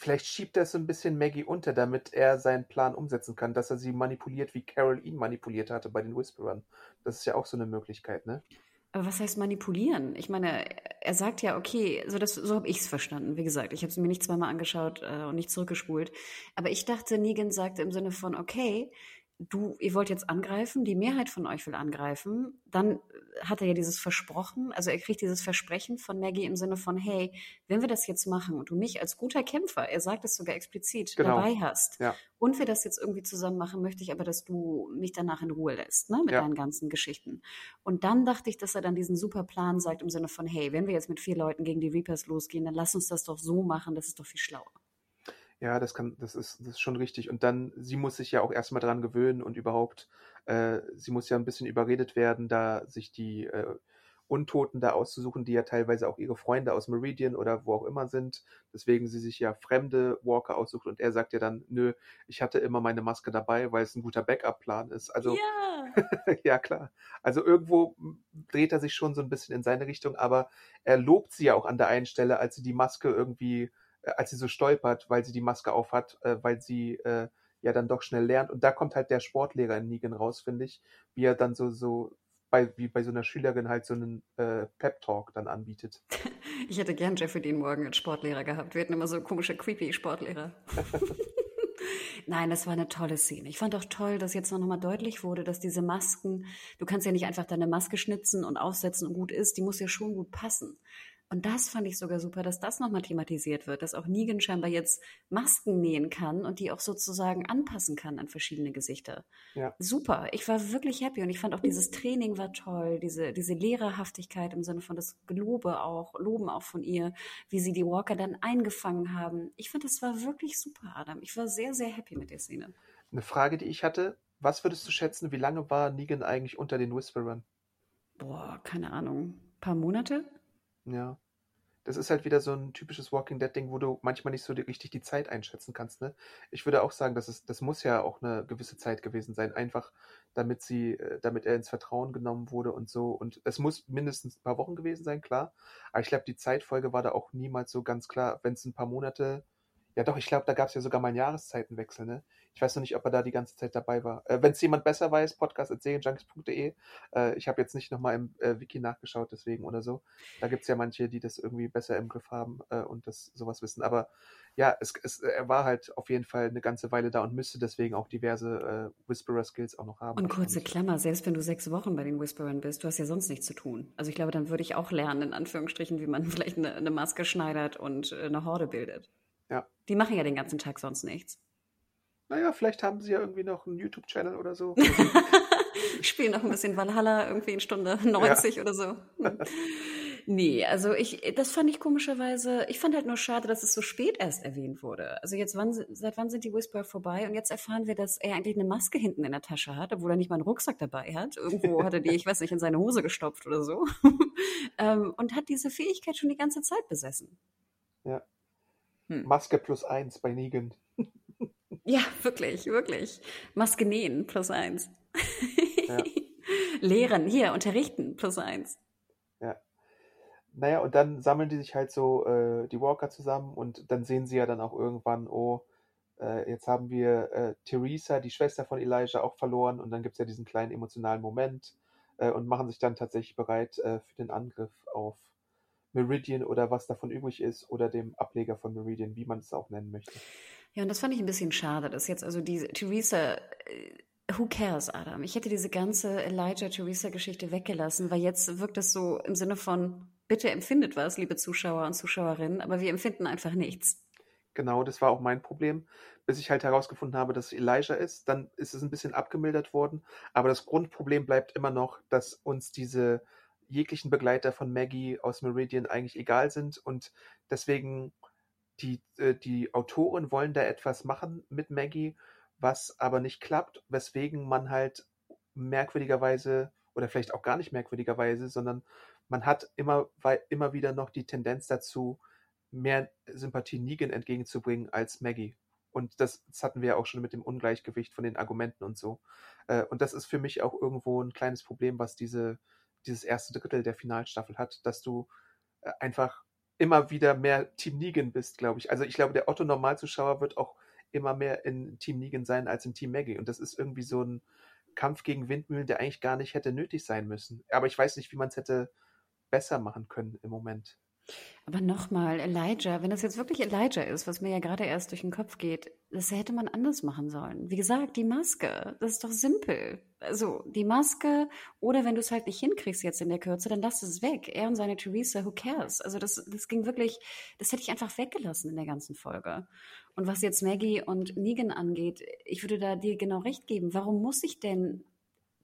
Vielleicht schiebt er so ein bisschen Maggie unter, damit er seinen Plan umsetzen kann, dass er sie manipuliert, wie Carol ihn manipuliert hatte bei den Whisperern. Das ist ja auch so eine Möglichkeit, ne? Aber was heißt manipulieren? Ich meine, er sagt ja, okay, so, so habe ich es verstanden. Wie gesagt, ich habe es mir nicht zweimal angeschaut äh, und nicht zurückgespult. Aber ich dachte, Negan sagte im Sinne von, okay, du, ihr wollt jetzt angreifen, die Mehrheit von euch will angreifen, dann äh, hat er ja dieses Versprochen, also er kriegt dieses Versprechen von Maggie im Sinne von, hey, wenn wir das jetzt machen und du mich als guter Kämpfer, er sagt es sogar explizit, genau. dabei hast ja. und wir das jetzt irgendwie zusammen machen, möchte ich aber, dass du mich danach in Ruhe lässt, ne, mit ja. deinen ganzen Geschichten. Und dann dachte ich, dass er dann diesen super Plan sagt im Sinne von, hey, wenn wir jetzt mit vier Leuten gegen die Reapers losgehen, dann lass uns das doch so machen, das ist doch viel schlauer. Ja, das kann, das ist, das ist schon richtig. Und dann, sie muss sich ja auch erstmal dran gewöhnen und überhaupt, äh, sie muss ja ein bisschen überredet werden, da sich die äh, Untoten da auszusuchen, die ja teilweise auch ihre Freunde aus Meridian oder wo auch immer sind, deswegen sie sich ja fremde Walker aussucht und er sagt ja dann, nö, ich hatte immer meine Maske dabei, weil es ein guter Backup-Plan ist. Also ja. ja klar. Also irgendwo dreht er sich schon so ein bisschen in seine Richtung, aber er lobt sie ja auch an der einen Stelle, als sie die Maske irgendwie als sie so stolpert, weil sie die Maske aufhat, äh, weil sie äh, ja dann doch schnell lernt. Und da kommt halt der Sportlehrer in Negan raus, finde ich, wie er dann so, so bei, wie bei so einer Schülerin halt so einen äh, Pep-Talk dann anbietet. Ich hätte gern Jeffrey Dean Morgan als Sportlehrer gehabt. Wir hatten immer so komische, creepy Sportlehrer. Nein, das war eine tolle Szene. Ich fand auch toll, dass jetzt noch mal deutlich wurde, dass diese Masken, du kannst ja nicht einfach deine Maske schnitzen und aufsetzen und gut ist, die muss ja schon gut passen. Und das fand ich sogar super, dass das nochmal thematisiert wird, dass auch Negan scheinbar jetzt Masken nähen kann und die auch sozusagen anpassen kann an verschiedene Gesichter. Ja. Super. Ich war wirklich happy und ich fand auch dieses Training war toll, diese, diese Lehrerhaftigkeit im Sinne von das Gelobe auch, Loben auch von ihr, wie sie die Walker dann eingefangen haben. Ich fand, das war wirklich super, Adam. Ich war sehr, sehr happy mit der Szene. Eine Frage, die ich hatte, was würdest du schätzen, wie lange war Negan eigentlich unter den Whisperern? Boah, keine Ahnung. Ein paar Monate? Ja. Das ist halt wieder so ein typisches Walking Dead-Ding, wo du manchmal nicht so richtig die Zeit einschätzen kannst. Ne? Ich würde auch sagen, dass es, das muss ja auch eine gewisse Zeit gewesen sein, einfach damit sie, äh, damit er ins Vertrauen genommen wurde und so. Und es muss mindestens ein paar Wochen gewesen sein, klar. Aber ich glaube, die Zeitfolge war da auch niemals so ganz klar. Wenn es ein paar Monate, ja doch, ich glaube, da gab es ja sogar mal einen Jahreszeitenwechsel, ne? Ich weiß noch nicht, ob er da die ganze Zeit dabei war. Äh, Wenn es jemand besser weiß, podcast.serienjunkies.de. Äh, ich habe jetzt nicht nochmal im äh, Wiki nachgeschaut, deswegen oder so. Da gibt es ja manche, die das irgendwie besser im Griff haben äh, und das sowas wissen. Aber ja, es, es, er war halt auf jeden Fall eine ganze Weile da und müsste deswegen auch diverse äh, Whisperer-Skills auch noch haben. Und kurze Klammer, selbst wenn du sechs Wochen bei den Whisperern bist, du hast ja sonst nichts zu tun. Also ich glaube, dann würde ich auch lernen, in Anführungsstrichen, wie man vielleicht eine, eine Maske schneidert und äh, eine Horde bildet. Ja. Die machen ja den ganzen Tag sonst nichts. Naja, vielleicht haben sie ja irgendwie noch einen YouTube-Channel oder so. Spielen noch ein bisschen Valhalla, irgendwie in Stunde 90 ja. oder so. Nee, also ich, das fand ich komischerweise, ich fand halt nur schade, dass es so spät erst erwähnt wurde. Also jetzt, wann, seit wann sind die Whisperer vorbei? Und jetzt erfahren wir, dass er eigentlich eine Maske hinten in der Tasche hat, obwohl er nicht mal einen Rucksack dabei hat. Irgendwo hat er die, ich weiß nicht, in seine Hose gestopft oder so. ähm, und hat diese Fähigkeit schon die ganze Zeit besessen. Ja. Hm. Maske plus eins bei Negan. Ja, wirklich, wirklich. Maske nähen plus eins. Ja. Lehren, hier, unterrichten plus eins. Ja. Naja, und dann sammeln die sich halt so äh, die Walker zusammen und dann sehen sie ja dann auch irgendwann, oh, äh, jetzt haben wir äh, Theresa, die Schwester von Elijah, auch verloren und dann gibt es ja diesen kleinen emotionalen Moment äh, und machen sich dann tatsächlich bereit äh, für den Angriff auf Meridian oder was davon übrig ist oder dem Ableger von Meridian, wie man es auch nennen möchte. Ja, und das fand ich ein bisschen schade, dass jetzt also diese Theresa, äh, who cares, Adam? Ich hätte diese ganze Elijah-Theresa-Geschichte weggelassen, weil jetzt wirkt es so im Sinne von, bitte empfindet was, liebe Zuschauer und Zuschauerinnen, aber wir empfinden einfach nichts. Genau, das war auch mein Problem, bis ich halt herausgefunden habe, dass es Elijah ist. Dann ist es ein bisschen abgemildert worden, aber das Grundproblem bleibt immer noch, dass uns diese jeglichen Begleiter von Maggie aus Meridian eigentlich egal sind und deswegen die, äh, die Autoren wollen da etwas machen mit Maggie, was aber nicht klappt, weswegen man halt merkwürdigerweise oder vielleicht auch gar nicht merkwürdigerweise, sondern man hat immer, immer wieder noch die Tendenz dazu, mehr Sympathie Negan entgegenzubringen als Maggie. Und das, das hatten wir ja auch schon mit dem Ungleichgewicht von den Argumenten und so. Äh, Und das ist für mich auch irgendwo ein kleines Problem, was diese, dieses erste Drittel der Finalstaffel hat, dass du äh, einfach immer wieder mehr Team Negan bist, glaube ich. Also ich glaube, der Otto-Normalzuschauer wird auch immer mehr in Team Negan sein als in Team Maggie. Und das ist irgendwie so ein Kampf gegen Windmühlen, der eigentlich gar nicht hätte nötig sein müssen. Aber ich weiß nicht, wie man es hätte besser machen können im Moment. Aber nochmal, Elijah, wenn das jetzt wirklich Elijah ist, was mir ja gerade erst durch den Kopf geht, das hätte man anders machen sollen. Wie gesagt, die Maske, das ist doch simpel. Also die Maske, oder wenn du es halt nicht hinkriegst jetzt in der Kürze, dann lass es weg. Er und seine Theresa, who cares? Also das, das ging wirklich, das hätte ich einfach weggelassen in der ganzen Folge. Und was jetzt Maggie und Negan angeht, ich würde da dir genau recht geben. Warum muss ich denn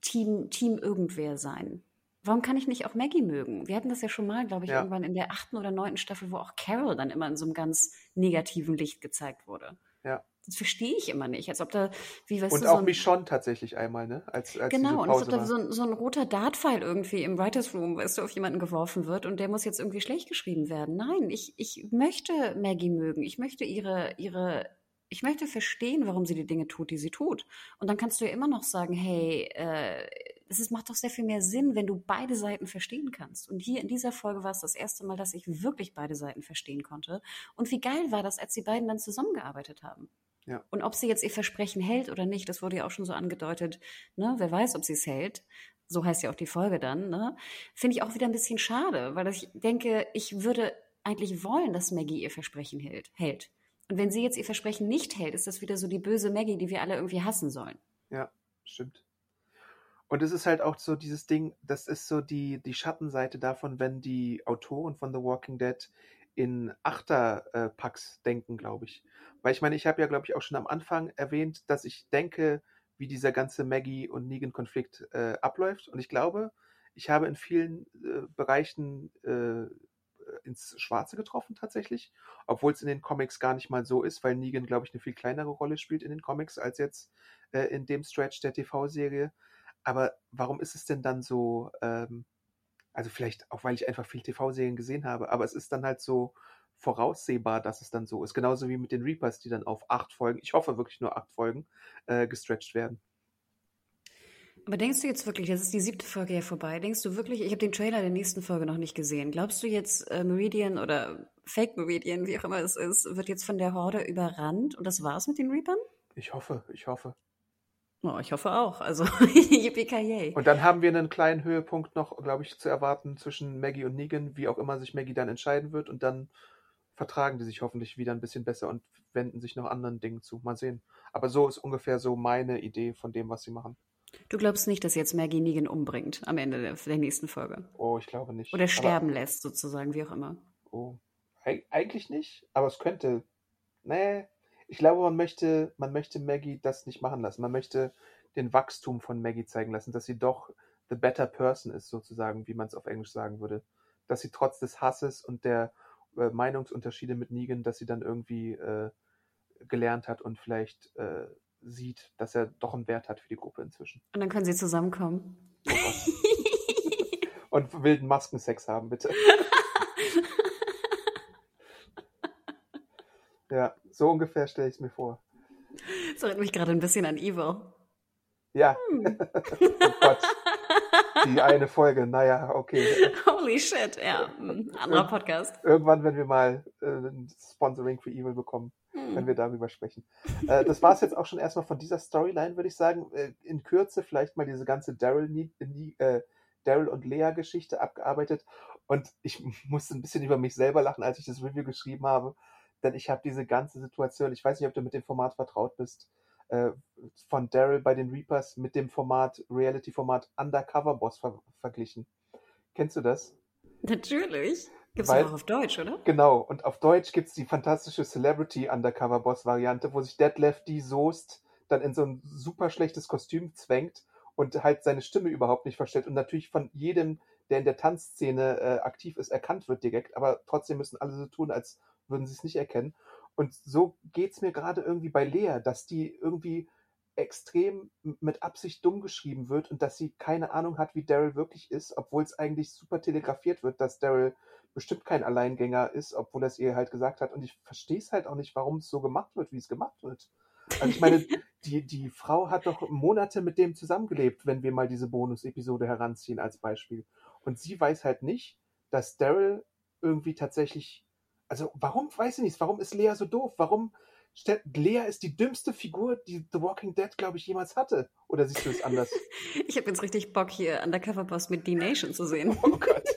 Team, Team irgendwer sein? Warum kann ich nicht auch Maggie mögen? Wir hatten das ja schon mal, glaube ich, Ja. irgendwann in der achten oder neunten Staffel, wo auch Carol dann immer in so einem ganz negativen Licht gezeigt wurde. Ja. Das verstehe ich immer nicht. Als ob da, wie weißt Und du, so auch ein, Michonne tatsächlich einmal, ne? Als, als Genau, und als ob da so ein, so ein roter Dartpfeil irgendwie im Writers Room, weißt du, auf jemanden geworfen wird und der muss jetzt irgendwie schlecht geschrieben werden. Nein, ich, ich möchte Maggie mögen. Ich möchte ihre, ihre, ich möchte verstehen, warum sie die Dinge tut, die sie tut. Und dann kannst du ja immer noch sagen, hey, äh, es ist, macht doch sehr viel mehr Sinn, wenn du beide Seiten verstehen kannst. Und hier in dieser Folge war es das erste Mal, dass ich wirklich beide Seiten verstehen konnte. Und wie geil war das, als die beiden dann zusammengearbeitet haben. Ja. Und ob sie jetzt ihr Versprechen hält oder nicht, das wurde ja auch schon so angedeutet. Ne? Wer weiß, ob sie es hält. So heißt ja auch die Folge dann. Ne? Finde ich auch wieder ein bisschen schade, weil ich denke, ich würde eigentlich wollen, dass Maggie ihr Versprechen hält. hält. Und wenn sie jetzt ihr Versprechen nicht hält, ist das wieder so die böse Maggie, die wir alle irgendwie hassen sollen. Ja, stimmt. Und es ist halt auch so dieses Ding, das ist so die, die Schattenseite davon, wenn die Autoren von The Walking Dead in Achterpacks denken, glaube ich. Weil ich meine, ich habe ja, glaube ich, auch schon am Anfang erwähnt, dass ich denke, wie dieser ganze Maggie und Negan-Konflikt äh, abläuft. Und ich glaube, ich habe in vielen äh, Bereichen äh, ins Schwarze getroffen tatsächlich, obwohl es in den Comics gar nicht mal so ist, weil Negan, glaube ich, eine viel kleinere Rolle spielt in den Comics als jetzt äh, in dem Stretch der TV-Serie. Aber warum ist es denn dann so, ähm, also vielleicht auch, weil ich einfach viel TV-Serien gesehen habe, aber es ist dann halt so voraussehbar, dass es dann so ist. Genauso wie mit den Reapers, die dann auf acht Folgen, ich hoffe wirklich nur acht Folgen, äh, gestretched werden. Aber denkst du jetzt wirklich, das ist die siebte Folge ja vorbei, denkst du wirklich, ich habe den Trailer der nächsten Folge noch nicht gesehen, glaubst du jetzt, äh, Meridian oder Fake Meridian, wie auch immer es ist, wird jetzt von der Horde überrannt und das war's mit den Reapern? Ich hoffe, ich hoffe. Oh, ich hoffe auch. Also, yippie Und dann haben wir einen kleinen Höhepunkt noch, glaube ich, zu erwarten zwischen Maggie und Negan, wie auch immer sich Maggie dann entscheiden wird. Und dann vertragen die sich hoffentlich wieder ein bisschen besser und wenden sich noch anderen Dingen zu. Mal sehen. Aber so ist ungefähr so meine Idee von dem, was sie machen. Du glaubst nicht, dass jetzt Maggie Negan umbringt am Ende der, der nächsten Folge? Oh, ich glaube nicht. Oder Aber- sterben lässt, sozusagen, wie auch immer. Oh. Eig eigentlich nicht, aber es könnte. Nee, ich glaube, man möchte, man möchte Maggie das nicht machen lassen. Man möchte den Wachstum von Maggie zeigen lassen, dass sie doch the better person ist, sozusagen, wie man es auf Englisch sagen würde. dass sie trotz des Hasses und der äh, Meinungsunterschiede mit Negan, dass sie dann irgendwie äh, gelernt hat und vielleicht äh, sieht, dass er doch einen Wert hat für die Gruppe inzwischen. Und dann können sie zusammenkommen. Oh und wilden Maskensex haben, bitte. ja, so ungefähr stelle ich es mir vor. Das erinnert mich gerade ein bisschen an Evil. Ja. Hm. oh Gott. Die eine Folge, naja, okay. Holy shit, ja. Hm, anderer Podcast. Irgendwann, wenn wir mal äh, ein Sponsoring für Evil bekommen, hm. wenn wir darüber sprechen. Äh, das war es jetzt auch schon erstmal von dieser Storyline, würde ich sagen. Äh, in Kürze vielleicht mal diese ganze Daryl äh, Daryl und Lea-Geschichte abgearbeitet. Und ich musste ein bisschen über mich selber lachen, als ich das Review geschrieben habe. Denn ich habe diese ganze Situation, ich weiß nicht, ob du mit dem Format vertraut bist, äh, von Daryl bei den Reapers mit dem Format, Reality-Format Undercover Boss ver verglichen. Kennst du das? Natürlich. Gibt es auch auf Deutsch, oder? Genau, und auf Deutsch gibt es die fantastische Celebrity Undercover Boss Variante, wo sich Detlef D. Soest dann in so ein super schlechtes Kostüm zwängt und halt seine Stimme überhaupt nicht verstellt und natürlich von jedem, der in der Tanzszene äh, aktiv ist, erkannt wird direkt, aber trotzdem müssen alle so tun, als würden sie es nicht erkennen. Und so geht es mir gerade irgendwie bei Lea, dass die irgendwie extrem mit Absicht dumm geschrieben wird und dass sie keine Ahnung hat, wie Daryl wirklich ist, obwohl es eigentlich super telegrafiert wird, dass Daryl bestimmt kein Alleingänger ist, obwohl er es ihr halt gesagt hat. Und ich verstehe es halt auch nicht, warum es so gemacht wird, wie es gemacht wird. Also ich meine, die, die Frau hat doch Monate mit dem zusammengelebt, wenn wir mal diese Bonus-Episode heranziehen als Beispiel. Und sie weiß halt nicht, dass Daryl irgendwie tatsächlich also warum, weiß ich nicht, warum ist Lea so doof? Warum Lea ist die dümmste Figur, die The Walking Dead, glaube ich, jemals hatte. Oder siehst du es anders? ich habe jetzt richtig Bock, hier Undercover Boss mit D-Nation zu sehen. Oh Gott.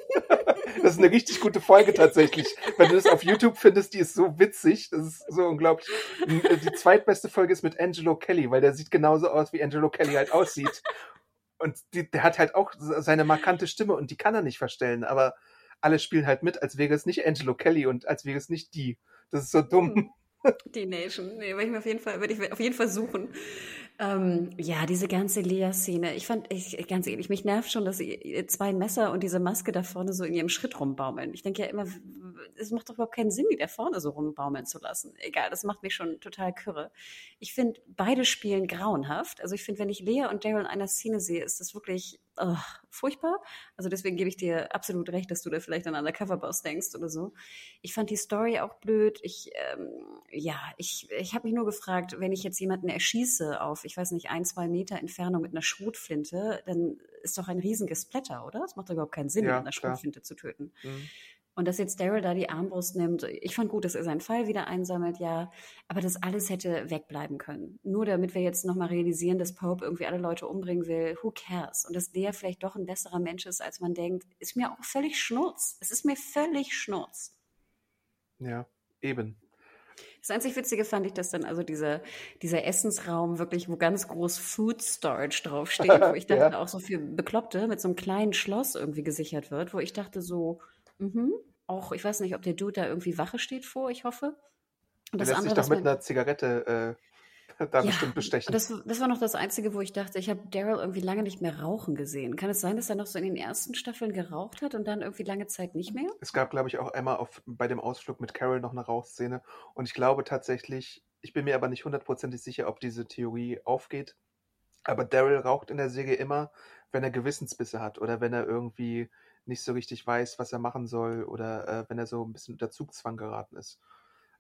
Das ist eine richtig gute Folge tatsächlich. Wenn du das auf YouTube findest, die ist so witzig. Das ist so unglaublich. Die zweitbeste Folge ist mit Angelo Kelly, weil der sieht genauso aus, wie Angelo Kelly halt aussieht. Und die, der hat halt auch seine markante Stimme und die kann er nicht verstellen. Aber alle spielen halt mit, als wäre es nicht Angelo Kelly und als wäre es nicht die. Das ist so dumm. Hm. Die Nation. Nee, würde ich mir auf jeden Fall, würde ich auf jeden Fall suchen. Ähm, ja, diese ganze Lea-Szene. Ich fand, ich, ganz ehrlich, mich nervt schon, dass sie zwei Messer und diese Maske da vorne so in ihrem Schritt rumbaumeln. Ich denke ja immer, es macht doch überhaupt keinen Sinn, die da vorne so rumbaumeln zu lassen. Egal, das macht mich schon total kürre. Ich finde, beide spielen grauenhaft. Also ich finde, wenn ich Lea und Daryl in einer Szene sehe, ist das wirklich oh, furchtbar. Also deswegen gebe ich dir absolut recht, dass du da vielleicht an Undercover-Boss denkst oder so. Ich fand die Story auch blöd. Ich, ähm, ja, ich, ich habe mich nur gefragt, wenn ich jetzt jemanden erschieße auf, ich weiß nicht, ein, zwei Meter Entfernung mit einer Schrotflinte, dann ist doch ein riesiges Splatter, oder? Es macht doch überhaupt keinen Sinn, ja, mit einer Schrotflinte zu töten. Mhm. Und dass jetzt Daryl da die Armbrust nimmt, ich fand gut, dass er seinen Fall wieder einsammelt, ja. Aber das alles hätte wegbleiben können. Nur damit wir jetzt nochmal realisieren, dass Pope irgendwie alle Leute umbringen will, who cares? Und dass der vielleicht doch ein besserer Mensch ist, als man denkt, ist mir auch völlig schnurz. Es ist mir völlig schnurz. Ja, eben. Das einzig Witzige fand ich, dass dann also dieser, dieser Essensraum wirklich, wo ganz groß Food Storage draufsteht, wo ich dachte, ja. auch so für Bekloppte mit so einem kleinen Schloss irgendwie gesichert wird, wo ich dachte so, Mhm. Auch, ich weiß nicht, ob der Dude da irgendwie Wache steht vor, ich hoffe. Und das andere, sich doch mit einer Zigarette äh, da ja, bestimmt bestechen. Das, das, war noch das Einzige, wo ich dachte, ich habe Daryl irgendwie lange nicht mehr rauchen gesehen. Kann es sein, dass er noch so in den ersten Staffeln geraucht hat und dann irgendwie lange Zeit nicht mehr? Es gab, glaube ich, auch einmal auf, bei dem Ausflug mit Carol noch eine Rauchszene. Und ich glaube tatsächlich, ich bin mir aber nicht hundertprozentig sicher, ob diese Theorie aufgeht. Aber Daryl raucht in der Serie immer, wenn er Gewissensbisse hat oder wenn er irgendwie nicht so richtig weiß, was er machen soll oder äh, wenn er so ein bisschen unter Zugzwang geraten ist.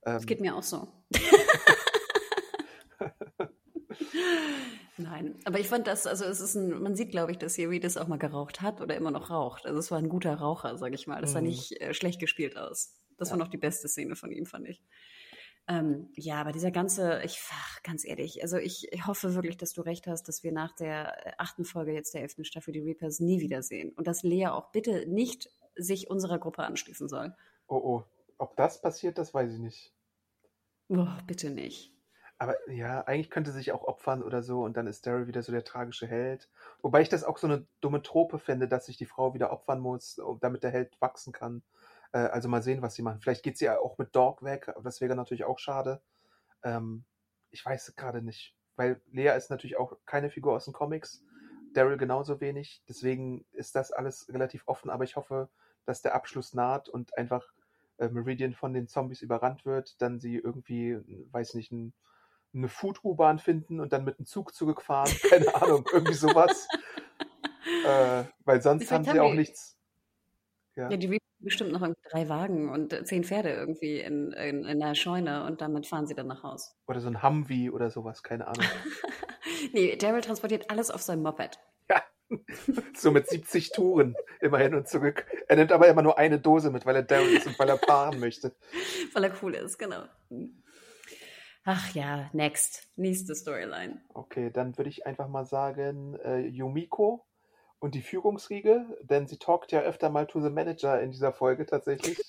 Ähm, das geht mir auch so. Nein, aber ich fand das, also es ist ein, man sieht, glaube ich, dass hier das auch mal geraucht hat oder immer noch raucht. Also es war ein guter Raucher, sage ich mal. Das sah mhm. nicht äh, schlecht gespielt aus. Das ja. war noch die beste Szene von ihm, fand ich. Ähm, ja, aber dieser ganze, ich, ach, ganz ehrlich, also ich, ich, hoffe wirklich, dass du recht hast, dass wir nach der äh, achten Folge jetzt der elften Staffel die Reapers nie wiedersehen und dass Lea auch bitte nicht sich unserer Gruppe anschließen soll. Oh, oh. Ob das passiert, das weiß ich nicht. Oh, bitte nicht. Aber ja, eigentlich könnte sie sich auch opfern oder so und dann ist Daryl wieder so der tragische Held. Wobei ich das auch so eine dumme Trope finde, dass sich die Frau wieder opfern muss, damit der Held wachsen kann. Äh, also mal sehen, was sie machen. Vielleicht geht sie ja auch mit Dog weg, das wäre natürlich auch schade. Ähm, ich weiß gerade nicht, weil Lea ist natürlich auch keine Figur aus den Comics, Daryl genauso wenig. Deswegen ist das alles relativ offen, aber ich hoffe, dass der Abschluss naht und einfach äh, Meridian von den Zombies überrannt wird, dann sie irgendwie, weiß nicht, ein, eine Food-U-Bahn finden und dann mit dem Zug zurückfahren, keine Ahnung, irgendwie sowas. Äh, weil sonst haben sie haben auch nichts. Ja. Ja, die bestimmt noch irgendwie drei Wagen und äh, zehn Pferde irgendwie in, in, in der Scheune und damit fahren sie dann nach Haus. Oder so ein Humvee oder sowas, keine Ahnung. Nee, Daryl transportiert alles auf seinem Moped. Ja, so mit 70 Touren immer hin und zurück. Er nimmt aber immer nur eine Dose mit, weil er Daryl ist und weil er fahren möchte. Weil er cool ist, genau. Ach ja, next. Nächste Storyline. Okay, dann würde ich einfach mal sagen, äh, Yumiko und die Führungsriege, denn sie talkt ja öfter mal to the Manager in dieser Folge tatsächlich.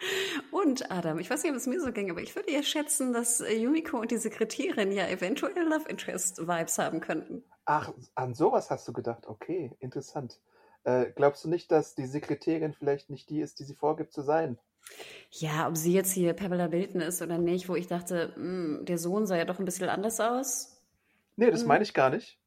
Und Adam, ich weiß nicht, ob es mir so ging, aber ich würde ja schätzen, dass äh, Yumiko und die Sekretärin ja eventuell Love Interest Vibes haben könnten. Ach, an sowas hast du gedacht. Okay, interessant. Äh, glaubst du nicht, dass die Sekretärin vielleicht nicht die ist, die sie vorgibt zu sein? Ja, ob sie jetzt hier Pamela Bilton ist oder nicht, wo ich dachte, hm, der Sohn sah ja doch ein bisschen anders aus. Nee, das Mhm. meine ich gar nicht.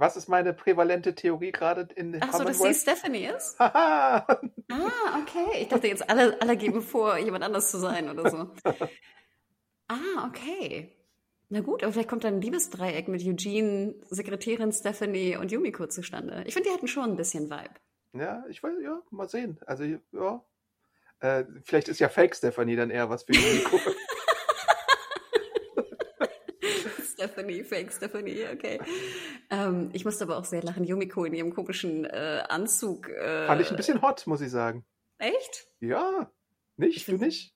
Was ist meine prävalente Theorie gerade in Ach so, dass sie? Stephanie ist? Ah, okay. Ich dachte jetzt, alle, alle geben vor, jemand anders zu sein oder so. Ah, okay. Na gut, aber vielleicht kommt dann ein Liebesdreieck mit Eugene, Sekretärin Stephanie und Yumiko zustande. Ich finde, die hatten schon ein bisschen Vibe. Ja, ich weiß, ja, mal sehen. Also, ja. Äh, vielleicht ist ja Fake Stephanie dann eher was für Yumiko. Stephanie, Fake Stephanie, okay. Ähm, ich musste aber auch sehr lachen. Yumiko in ihrem komischen äh, Anzug. Äh, Fand ich ein bisschen hot, muss ich sagen. Echt? Ja, nicht? Ich Du nicht?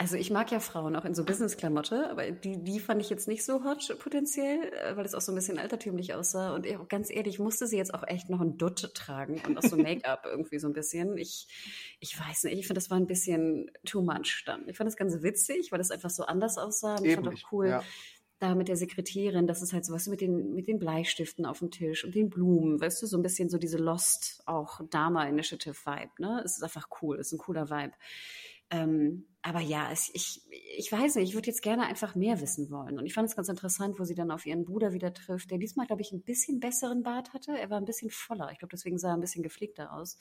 Also ich mag ja Frauen auch in so Business-Klamotte, aber die, die fand ich jetzt nicht so hot potenziell, äh, weil es auch so ein bisschen altertümlich aussah. Und ganz ehrlich, musste sie jetzt auch echt noch ein Dutt tragen und auch so Make-up irgendwie so ein bisschen. Ich, ich weiß nicht, ich finde, das war ein bisschen too much dann. Ich fand das ganz witzig, weil es einfach so anders aussah. Und ich fand Eben, auch ich- cool, ja. Da mit der Sekretärin, das ist halt so was mit den, mit den Bleistiften auf dem Tisch und den Blumen, weißt du, so ein bisschen so diese Lost, auch Dama Initiative Vibe, ne? Es ist einfach cool, es ist ein cooler Vibe. Ähm, aber ja, es, ich, ich weiß nicht, ich würde jetzt gerne einfach mehr wissen wollen. Und ich fand es ganz interessant, wo sie dann auf ihren Bruder wieder trifft, der diesmal, glaube ich, ein bisschen besseren Bart hatte. Er war ein bisschen voller. Ich glaube, deswegen sah er ein bisschen gepflegter aus.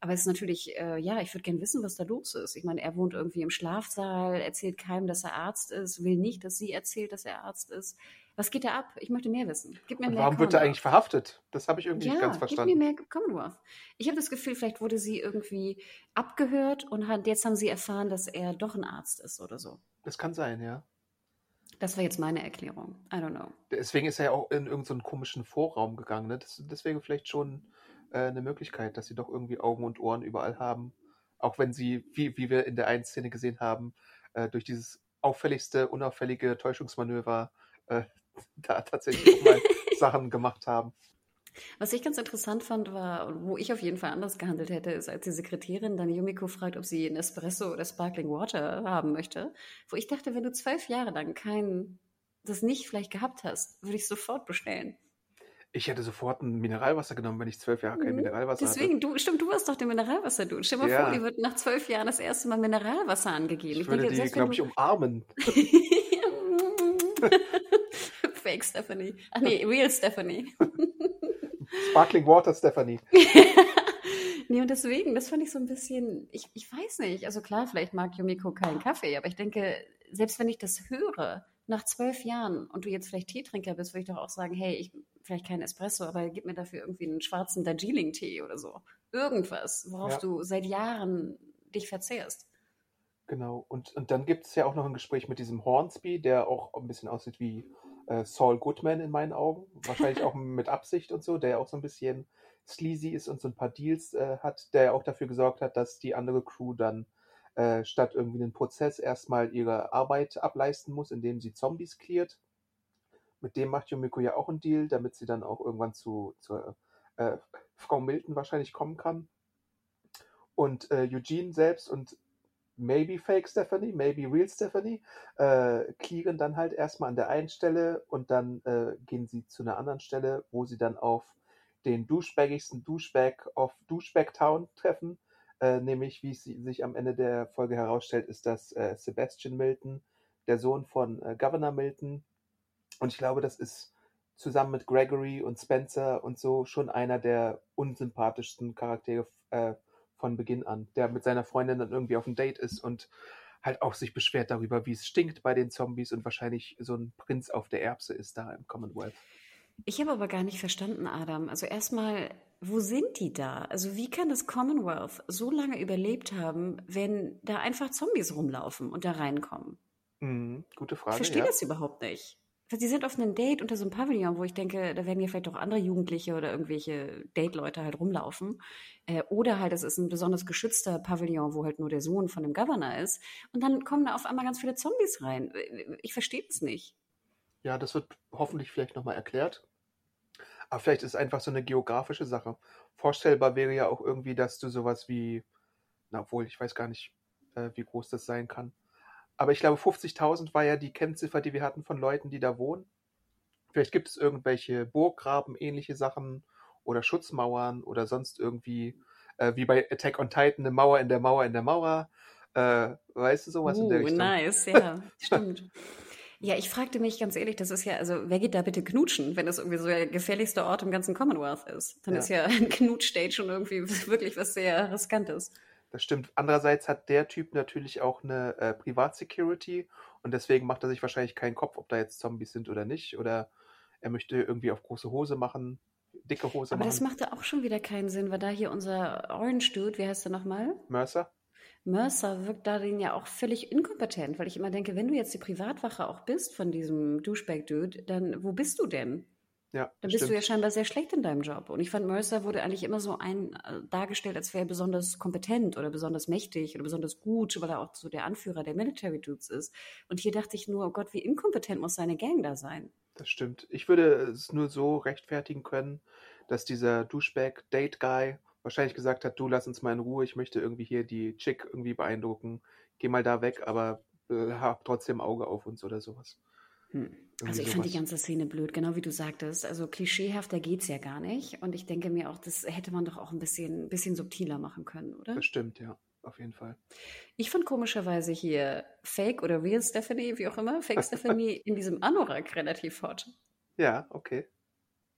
Aber es ist natürlich, äh, ja, ich würde gerne wissen, was da los ist. Ich meine, er wohnt irgendwie im Schlafsaal, erzählt keinem, dass er Arzt ist, will nicht, dass sie erzählt, dass er Arzt ist. Was geht da ab? Ich möchte mehr wissen. Gib mir Und mehr warum wird er eigentlich verhaftet? Das habe ich irgendwie nicht ganz Ja, gib mir verstanden. mehr Commonwealth. Ich habe das Gefühl, vielleicht wurde sie irgendwie abgehört und hat, jetzt haben sie erfahren, dass er doch ein Arzt ist oder so. Das kann sein, ja. Das war jetzt meine Erklärung. I don't know. Deswegen ist er ja auch in irgendeinen so komischen Vorraum gegangen. Ne? Das, deswegen vielleicht schon äh, eine Möglichkeit, dass sie doch irgendwie Augen und Ohren überall haben. Auch wenn sie, wie, wie wir in der einen Szene gesehen haben, äh, durch dieses auffälligste, unauffällige Täuschungsmanöver äh, da tatsächlich auch mal Sachen gemacht haben. Was ich ganz interessant fand, war, wo ich auf jeden Fall anders gehandelt hätte, ist, als die Sekretärin dann Yumiko fragt, ob sie ein Espresso oder Sparkling Water haben möchte. Wo ich dachte, wenn du zwölf Jahre lang kein, das nicht vielleicht gehabt hast, würde ich sofort bestellen. Ich hätte sofort ein Mineralwasser genommen, wenn ich zwölf Jahre kein Mhm. Mineralwasser Deswegen, du, stimmt, du warst doch der Mineralwasser-Dude. Stell mal Ja. vor, dir wird nach zwölf Jahren das erste Mal Mineralwasser angegeben. hatte. Ich würde die, selbst wenn glaube ich, du- umarmen. Fake Stephanie. Ach nee, real Stephanie. Sparkling Water, Stephanie. Nee, und deswegen, das fand ich so ein bisschen, ich, ich weiß nicht, also klar, vielleicht mag Yumiko keinen Kaffee, aber ich denke, selbst wenn ich das höre, nach zwölf Jahren und du jetzt vielleicht Teetrinker bist, würde ich doch auch sagen, hey, ich vielleicht keinen Espresso, aber gib mir dafür irgendwie einen schwarzen Darjeeling-Tee oder so. Irgendwas, worauf Ja. du seit Jahren dich verzehrst. Genau. Und, und dann gibt es ja auch noch ein Gespräch mit diesem Hornsby, der auch ein bisschen aussieht wie äh, Saul Goodman in meinen Augen. Wahrscheinlich auch mit Absicht und so, der ja auch so ein bisschen sleazy ist und so ein paar Deals äh, hat, der ja auch dafür gesorgt hat, dass die andere Crew dann äh, statt irgendwie einen Prozess erstmal ihre Arbeit ableisten muss, indem sie Zombies cleart. Mit dem macht Yumiko ja auch einen Deal, damit sie dann auch irgendwann zu, zur äh, Frau Milton wahrscheinlich kommen kann. Und äh, Eugene selbst und maybe fake Stephanie, maybe real Stephanie, äh, clearen dann halt erstmal an der einen Stelle und dann äh, gehen sie zu einer anderen Stelle, wo sie dann auf den douchebaggigsten Douchebag of Douchebag Town treffen. Äh, nämlich, wie es si- sich am Ende der Folge herausstellt, ist das äh, Sebastian Milton, der Sohn von äh, Governor Milton. Und ich glaube, das ist zusammen mit Gregory und Spencer und so schon einer der unsympathischsten Charaktere äh, von Beginn an, der mit seiner Freundin dann irgendwie auf dem Date ist und halt auch sich beschwert darüber, wie es stinkt bei den Zombies und wahrscheinlich so ein Prinz auf der Erbse ist da im Commonwealth. Ich habe aber gar nicht verstanden, Adam. Also erstmal, wo sind die da? Also wie kann das Commonwealth so lange überlebt haben, wenn da einfach Zombies rumlaufen und da reinkommen? Mhm, gute Frage. Ich verstehe ja. das überhaupt nicht. Sie sind auf einem Date unter so einem Pavillon, wo ich denke, da werden ja vielleicht auch andere Jugendliche oder irgendwelche Date-Leute halt rumlaufen. Äh, oder halt, es ist ein besonders geschützter Pavillon, wo halt nur der Sohn von dem Governor ist. Und dann kommen da auf einmal ganz viele Zombies rein. Ich verstehe es nicht. Ja, das wird hoffentlich vielleicht nochmal erklärt. Aber vielleicht ist es einfach so eine geografische Sache. Vorstellbar wäre ja auch irgendwie, dass du sowas wie, na obwohl, ich weiß gar nicht, äh, wie groß das sein kann. Aber ich glaube, 50.000 war ja die Kennziffer, die wir hatten von Leuten, die da wohnen. Vielleicht gibt es irgendwelche Burggraben, ähnliche Sachen oder Schutzmauern oder sonst irgendwie, äh, wie bei Attack on Titan, eine Mauer in der Mauer in der Mauer. Äh, weißt du, sowas in der Uh, Richtung. nice, ja, stimmt. Ja, ich fragte mich ganz ehrlich, das ist ja, also wer geht da bitte knutschen, wenn das irgendwie so der gefährlichste Ort im ganzen Commonwealth ist? Dann Ja. ist ja ein Knutschdate schon irgendwie wirklich was sehr riskantes. Das stimmt. Andererseits hat der Typ natürlich auch eine äh, Privatsecurity und deswegen macht er sich wahrscheinlich keinen Kopf, ob da jetzt Zombies sind oder nicht. Oder er möchte irgendwie auf große Hose machen, dicke Hose Aber machen. das machte auch schon wieder keinen Sinn, weil da hier unser Orange Dude, wie heißt der nochmal? Mercer? Mercer wirkt darin ja auch völlig inkompetent, weil ich immer denke, wenn du jetzt die Privatwache auch bist von diesem Douchebag-Dude, dann wo bist du denn? Ja, Dann bist du ja stimmt. scheinbar sehr schlecht in deinem Job. Und ich fand, Mercer wurde eigentlich immer so ein, äh, dargestellt, als wäre er besonders kompetent oder besonders mächtig oder besonders gut, weil er auch so der Anführer der Military Dudes ist. Und hier dachte ich nur, oh Gott, wie inkompetent muss seine Gang da sein? Das stimmt. Ich würde es nur so rechtfertigen können, dass dieser Douchebag-Date-Guy wahrscheinlich gesagt hat, du lass uns mal in Ruhe, ich möchte irgendwie hier die Chick irgendwie beeindrucken, geh mal da weg, aber äh, hab trotzdem Auge auf uns oder sowas. Hm. Also ich fand die sowas. ganze Szene blöd, genau wie du sagtest. Also klischeehafter geht's ja gar nicht. Und ich denke mir auch, das hätte man doch auch ein bisschen, bisschen subtiler machen können, oder? Das stimmt, ja, auf jeden Fall. Ich fand komischerweise hier Fake oder Real Stephanie, wie auch immer, Fake Stephanie in diesem Anorak relativ hot. Ja, okay.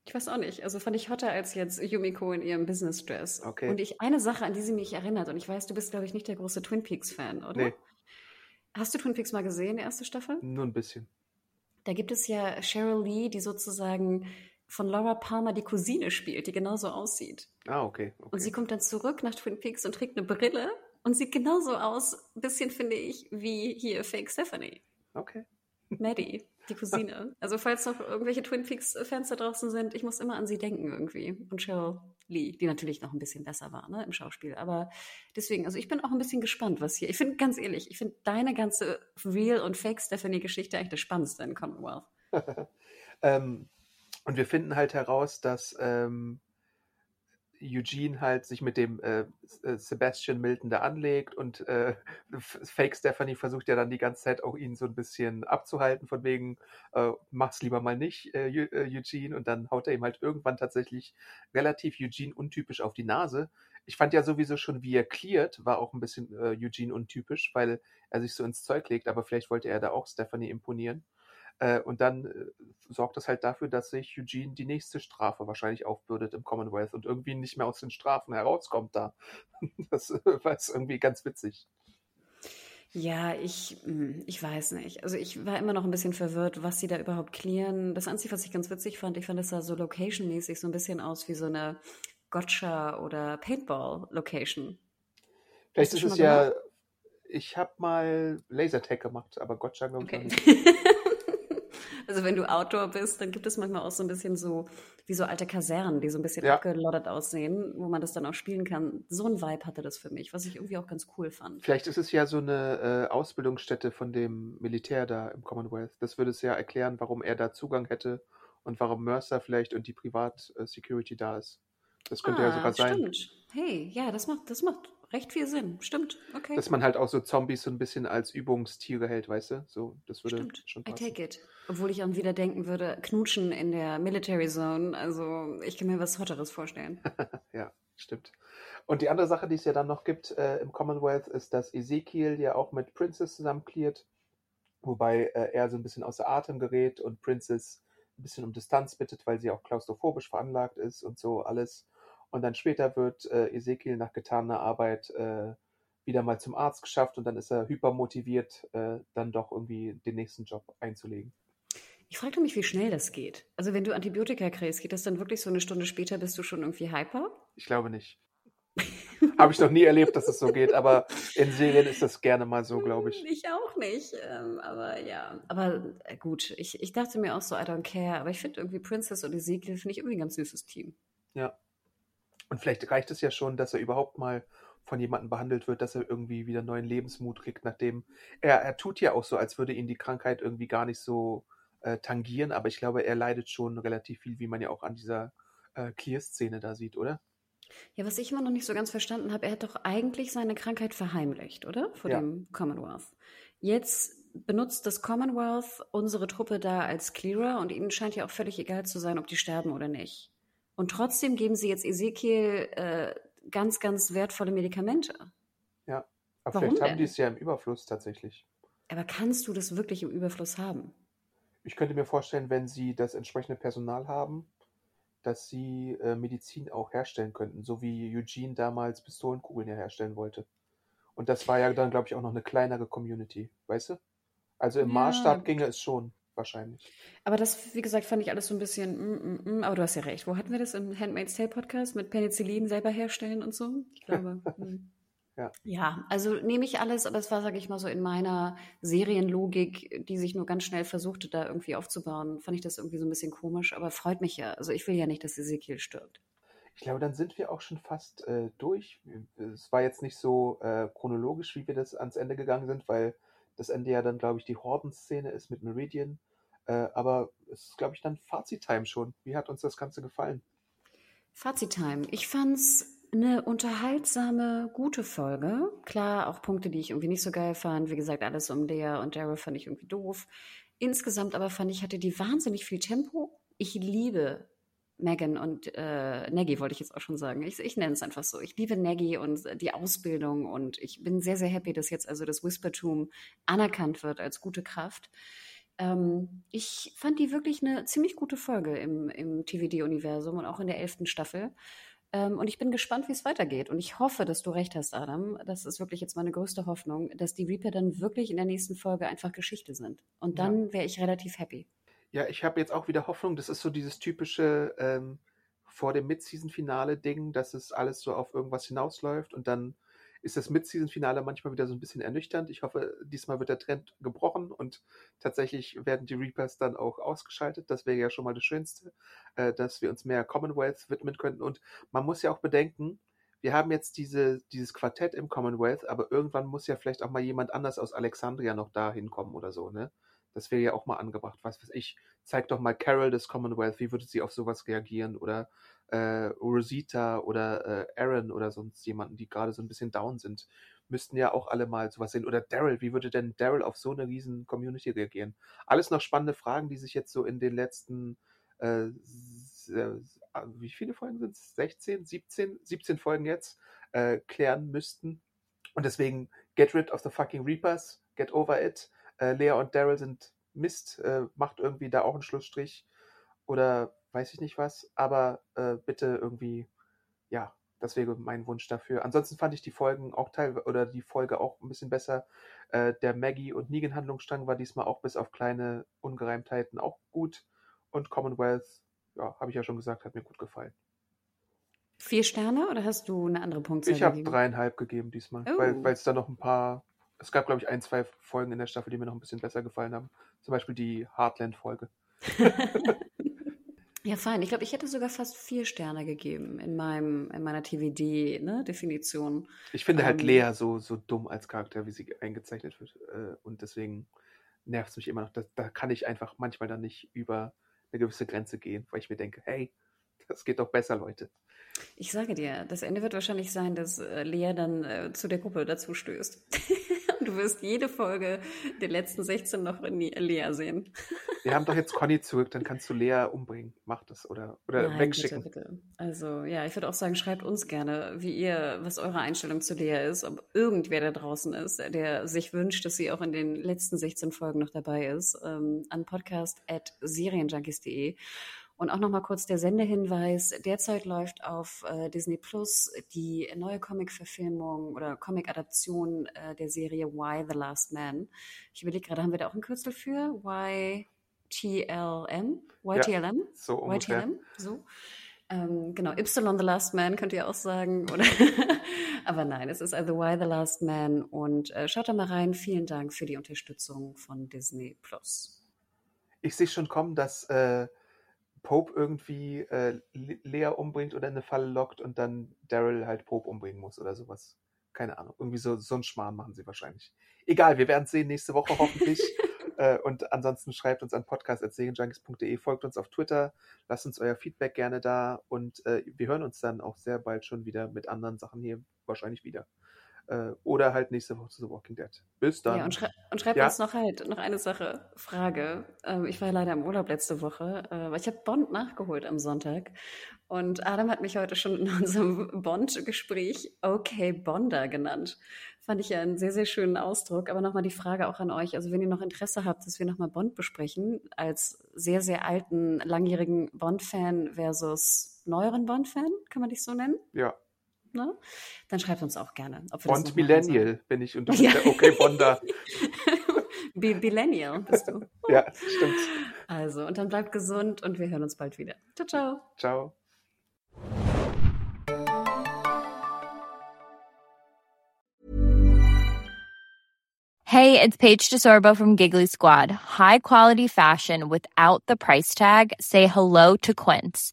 Ich weiß auch nicht. Also fand ich hotter als jetzt Yumiko in ihrem Business Dress. Okay. Und ich eine Sache, an die sie mich erinnert, und ich weiß, du bist, glaube ich, nicht der große Twin Peaks Fan, oder? Nee. Hast du Twin Peaks mal gesehen, die erste Staffel? Nur ein bisschen. Da gibt es ja Cheryl Lee, die sozusagen von Laura Palmer die Cousine spielt, die genauso aussieht. Ah, okay. okay. Und sie kommt dann zurück nach Twin Peaks und trägt eine Brille und sieht genauso aus, ein bisschen finde ich, wie hier Fake Stephanie. okay. Maddie, die Cousine. Also falls noch irgendwelche Twin Peaks-Fans da draußen sind, ich muss immer an sie denken irgendwie. Und Cheryl Lee, die natürlich noch ein bisschen besser war ne, im Schauspiel. Aber deswegen, also ich bin auch ein bisschen gespannt, was hier. Ich finde, ganz ehrlich, ich finde deine ganze Real- und Fake-Stephanie-Geschichte eigentlich das Spannendste in Commonwealth. Ähm, und wir finden halt heraus, dass ähm, Eugene halt sich mit dem äh, äh, Sebastian Milton da anlegt und äh, Fake Stephanie versucht ja dann die ganze Zeit auch ihn so ein bisschen abzuhalten, von wegen, äh, mach's lieber mal nicht, äh, äh, Eugene. Und dann haut er ihm halt irgendwann tatsächlich relativ Eugene untypisch auf die Nase. Ich fand ja sowieso schon, wie er cleart, war auch ein bisschen Eugene untypisch, weil er sich so ins Zeug legt, aber vielleicht wollte er da auch Stephanie imponieren. Äh, und dann äh, sorgt das halt dafür, dass sich Eugene die nächste Strafe wahrscheinlich aufbürdet im Commonwealth und irgendwie nicht mehr aus den Strafen herauskommt da. Das äh, war jetzt irgendwie ganz witzig. Ja, ich, hm, ich weiß nicht. Also ich war immer noch ein bisschen verwirrt, was sie da überhaupt klären. Das Einzige, was ich ganz witzig fand, ich fand, es sah so location-mäßig so ein bisschen aus wie so eine Gotcha- oder Paintball-Location. Vielleicht ist es ja, ich habe mal Lasertag gemacht, aber Gotcha glaube ich Okay. nicht. Also wenn du Outdoor bist, dann gibt es manchmal auch so ein bisschen so, wie so alte Kasernen, die so ein bisschen Ja. abgeloddert aussehen, wo man das dann auch spielen kann. So ein Vibe hatte das für mich, was ich irgendwie auch ganz cool fand. Vielleicht ist es ja so eine äh, Ausbildungsstätte von dem Militär da im Commonwealth. Das würde es ja erklären, warum er da Zugang hätte und warum Mercer vielleicht und die Privat-Security da ist. Das könnte ja sogar sein. Ah, stimmt. Hey, ja, das macht, das macht recht viel Sinn. Stimmt. Okay. Dass man halt auch so Zombies so ein bisschen als Übungstiere hält, weißt du? So, das würde Stimmt. schon I passen. take it. Obwohl ich auch wieder denken würde, knutschen in der Military Zone. Also ich kann mir was Hotteres vorstellen. Ja, stimmt. Und die andere Sache, die es ja dann noch gibt äh, im Commonwealth, ist, dass Ezekiel ja auch mit Princess zusammenklärt, wobei äh, er so ein bisschen außer Atem gerät und Princess ein bisschen um Distanz bittet, weil sie auch klaustrophobisch veranlagt ist und so alles. Und dann später wird äh, Ezekiel nach getaner Arbeit äh, wieder mal zum Arzt geschafft und dann ist er hypermotiviert, äh, dann doch irgendwie den nächsten Job einzulegen. Ich frage mich, wie schnell das geht. Also wenn du Antibiotika kriegst, geht das dann wirklich so eine Stunde später, bist du schon irgendwie hyper? Ich glaube nicht. Habe ich noch nie erlebt, dass es so geht, aber in Serien ist das gerne mal so, glaube ich. Ich auch nicht. Ähm, aber ja, aber äh, gut, ich, ich dachte mir auch so, I don't care, aber ich finde irgendwie Princess und Ezekiel finde ich irgendwie ein ganz süßes Team. Ja. Und vielleicht reicht es ja schon, dass er überhaupt mal von jemandem behandelt wird, dass er irgendwie wieder neuen Lebensmut kriegt, nachdem er, er tut ja auch so, als würde ihn die Krankheit irgendwie gar nicht so äh, tangieren, aber ich glaube, er leidet schon relativ viel, wie man ja auch an dieser äh, Clear-Szene da sieht, oder? Ja, was ich immer noch nicht so ganz verstanden habe, er hat doch eigentlich seine Krankheit verheimlicht, oder? Vor Ja. dem Commonwealth. Jetzt benutzt das Commonwealth unsere Truppe da als Clearer und ihnen scheint ja auch völlig egal zu sein, ob die sterben oder nicht. Und trotzdem geben sie jetzt Ezekiel äh, ganz, ganz wertvolle Medikamente. Ja. Aber Warum vielleicht haben denn? die es ja im Überfluss tatsächlich. Aber kannst du das wirklich im Überfluss haben? Ich könnte mir vorstellen, wenn sie das entsprechende Personal haben, dass sie äh, Medizin auch herstellen könnten, so wie Eugene damals Pistolenkugeln ja herstellen wollte. Und das war ja dann, glaube ich, auch noch eine kleinere Community, weißt du? Also im Ja, Maßstab ginge es schon, wahrscheinlich. Aber das, wie gesagt, fand ich alles so ein bisschen, mm, mm, mm, aber du hast ja recht. Wo hatten wir das im Handmaid's Tale Podcast mit Penicillin selber herstellen und so? Ich glaube. mm. Ja. Ja, also nehme ich alles, aber es war, sage ich mal, so in meiner Serienlogik, die sich nur ganz schnell versuchte, da irgendwie aufzubauen, fand ich das irgendwie so ein bisschen komisch, aber freut mich ja. Also ich will ja nicht, dass Ezekiel stirbt. Ich glaube, dann sind wir auch schon fast äh, durch. Es war jetzt nicht so äh, chronologisch, wie wir das ans Ende gegangen sind, weil das Ende ja dann, glaube ich, die Horden-Szene ist mit Meridian. Äh, aber es ist, glaube ich, dann Fazit-Time schon. Wie hat uns das Ganze gefallen? Fazit-Time. Ich fand's eine unterhaltsame, gute Folge. Klar, auch Punkte, die ich irgendwie nicht so geil fand. Wie gesagt, alles um Lea und Daryl fand ich irgendwie doof. Insgesamt aber fand ich, hatte die wahnsinnig viel Tempo. Ich liebe Megan und äh, Nagy, wollte ich jetzt auch schon sagen. Ich, ich nenne es einfach so. Ich liebe Nagy und die Ausbildung und ich bin sehr, sehr happy, dass jetzt also das Whispertum anerkannt wird als gute Kraft. Ähm, ich fand die wirklich eine ziemlich gute Folge im, im TVD-Universum und auch in der elften Staffel. Ähm, und ich bin gespannt, wie es weitergeht. Und ich hoffe, dass du recht hast, Adam. Das ist wirklich jetzt meine größte Hoffnung, dass die Reaper dann wirklich in der nächsten Folge einfach Geschichte sind. Und dann wäre ich relativ happy. Ja, ich habe jetzt auch wieder Hoffnung. Das ist so dieses typische ähm, vor dem Mid-Season-Finale-Ding, dass es alles so auf irgendwas hinausläuft und dann ist das Mid-Season-Finale manchmal wieder so ein bisschen ernüchternd. Ich hoffe, diesmal wird der Trend gebrochen und tatsächlich werden die Reapers dann auch ausgeschaltet. Das wäre ja schon mal das Schönste, äh, dass wir uns mehr Commonwealth widmen könnten. Und man muss ja auch bedenken, wir haben jetzt diese, dieses Quartett im Commonwealth, aber irgendwann muss ja vielleicht auch mal jemand anders aus Alexandria noch da hinkommen oder so, ne? Das wäre ja auch mal angebracht. Was weiß ich, zeig doch mal Carol des Commonwealth, wie würde sie auf sowas reagieren? Oder äh, Rosita oder äh, Aaron oder sonst jemanden, die gerade so ein bisschen down sind, müssten ja auch alle mal sowas sehen. Oder Daryl, wie würde denn Daryl auf so eine riesen Community reagieren? Alles noch spannende Fragen, die sich jetzt so in den letzten, äh, äh, wie viele Folgen sind es? 16, 17, 17 Folgen jetzt, äh, klären müssten. Und deswegen, get rid of the fucking Reapers, get over it. Äh, Lea und Daryl sind Mist, äh, macht irgendwie da auch einen Schlussstrich. Oder weiß ich nicht was, aber äh, bitte irgendwie, ja, das wäre mein Wunsch dafür. Ansonsten fand ich die Folgen auch teil oder die Folge auch ein bisschen besser. Äh, der Maggie und Negan Handlungsstrang war diesmal auch bis auf kleine Ungereimtheiten auch gut. Und Commonwealth, ja, habe ich ja schon gesagt, hat mir gut gefallen. Vier Sterne oder hast du eine andere Punktzahl Ich habe dreieinhalb gegeben diesmal, Oh. weil weil es da noch ein paar, es gab glaube ich ein, zwei Folgen in der Staffel, die mir noch ein bisschen besser gefallen haben. Zum Beispiel die Heartland-Folge. Ja, fein. Ich glaube, ich hätte sogar fast vier Sterne gegeben in meinem, in meiner TVD-Definition. Ich finde halt Ähm. Lea so, so dumm als Charakter, wie sie eingezeichnet wird. Äh, und deswegen nervt es mich immer noch. Da, da kann ich einfach manchmal dann nicht über eine gewisse Grenze gehen, weil ich mir denke, hey, das geht doch besser, Leute. Ich sage dir, das Ende wird wahrscheinlich sein, dass äh, Lea dann äh, zu der Gruppe dazu stößt. Du wirst jede Folge der letzten 16 noch in Lea sehen. Wir haben doch jetzt Conny zurück, dann kannst du Lea umbringen. Mach das oder, oder Nein, wegschicken. Bitte, bitte. Also ja, ich würde auch sagen, schreibt uns gerne, wie ihr, was eure Einstellung zu Lea ist, ob irgendwer da draußen ist, der sich wünscht, dass sie auch in den letzten 16 Folgen noch dabei ist, ähm, an podcast.serienjunkies.de. Und auch nochmal kurz der Sendehinweis. Derzeit läuft auf äh, Disney Plus die neue Comic-Verfilmung oder Comic-Adaption äh, der Serie Why the Last Man. Ich überlege gerade, haben wir da auch ein Kürzel für? YTLM? YTLM? Ja, so ungefähr. YTLM? So. Ähm, genau, Y the Last Man könnt ihr auch sagen. Oder Aber nein, es ist also Why the Last Man. Und äh, schaut da mal rein. Vielen Dank für die Unterstützung von Disney Plus. Ich sehe schon kommen, dass äh, Pope irgendwie äh, Lea umbringt oder in eine Falle lockt und dann Daryl halt Pope umbringen muss oder sowas. Keine Ahnung. Irgendwie so, so einen Schmarrn machen sie wahrscheinlich. Egal, wir werden es sehen nächste Woche hoffentlich. Äh, und ansonsten schreibt uns an podcast.serienjunkies.de, folgt uns auf Twitter, lasst uns euer Feedback gerne da und äh, wir hören uns dann auch sehr bald schon wieder mit anderen Sachen hier wahrscheinlich wieder. Äh, oder halt nächste Woche zu The Walking Dead. Bis dann. Ja, und, schrei und schreibt ja? uns noch halt noch eine Sache, Frage. Ähm, ich war ja leider im Urlaub letzte Woche, äh, aber ich habe Bond nachgeholt am Sonntag. Und Adam hat mich heute schon in unserem Bond-Gespräch Okay Bonder genannt. Fand ich ja einen sehr, sehr schönen Ausdruck. Aber nochmal die Frage auch an euch. Also wenn ihr noch Interesse habt, dass wir nochmal Bond besprechen, als sehr, sehr alten, langjährigen Bond-Fan versus neueren Bond-Fan, kann man dich so nennen? Ja. Ne? Dann schreibt uns auch gerne. Bond Millennial bin ich und du bist ja. der Okay Bonder. Millennial bist du. ja, stimmt. Also, und dann bleibt gesund und wir hören uns bald wieder. Ciao, ciao. Ciao. Hey, it's Paige DeSorbo from Giggly Squad. High quality fashion without the price tag. Say hello to Quince.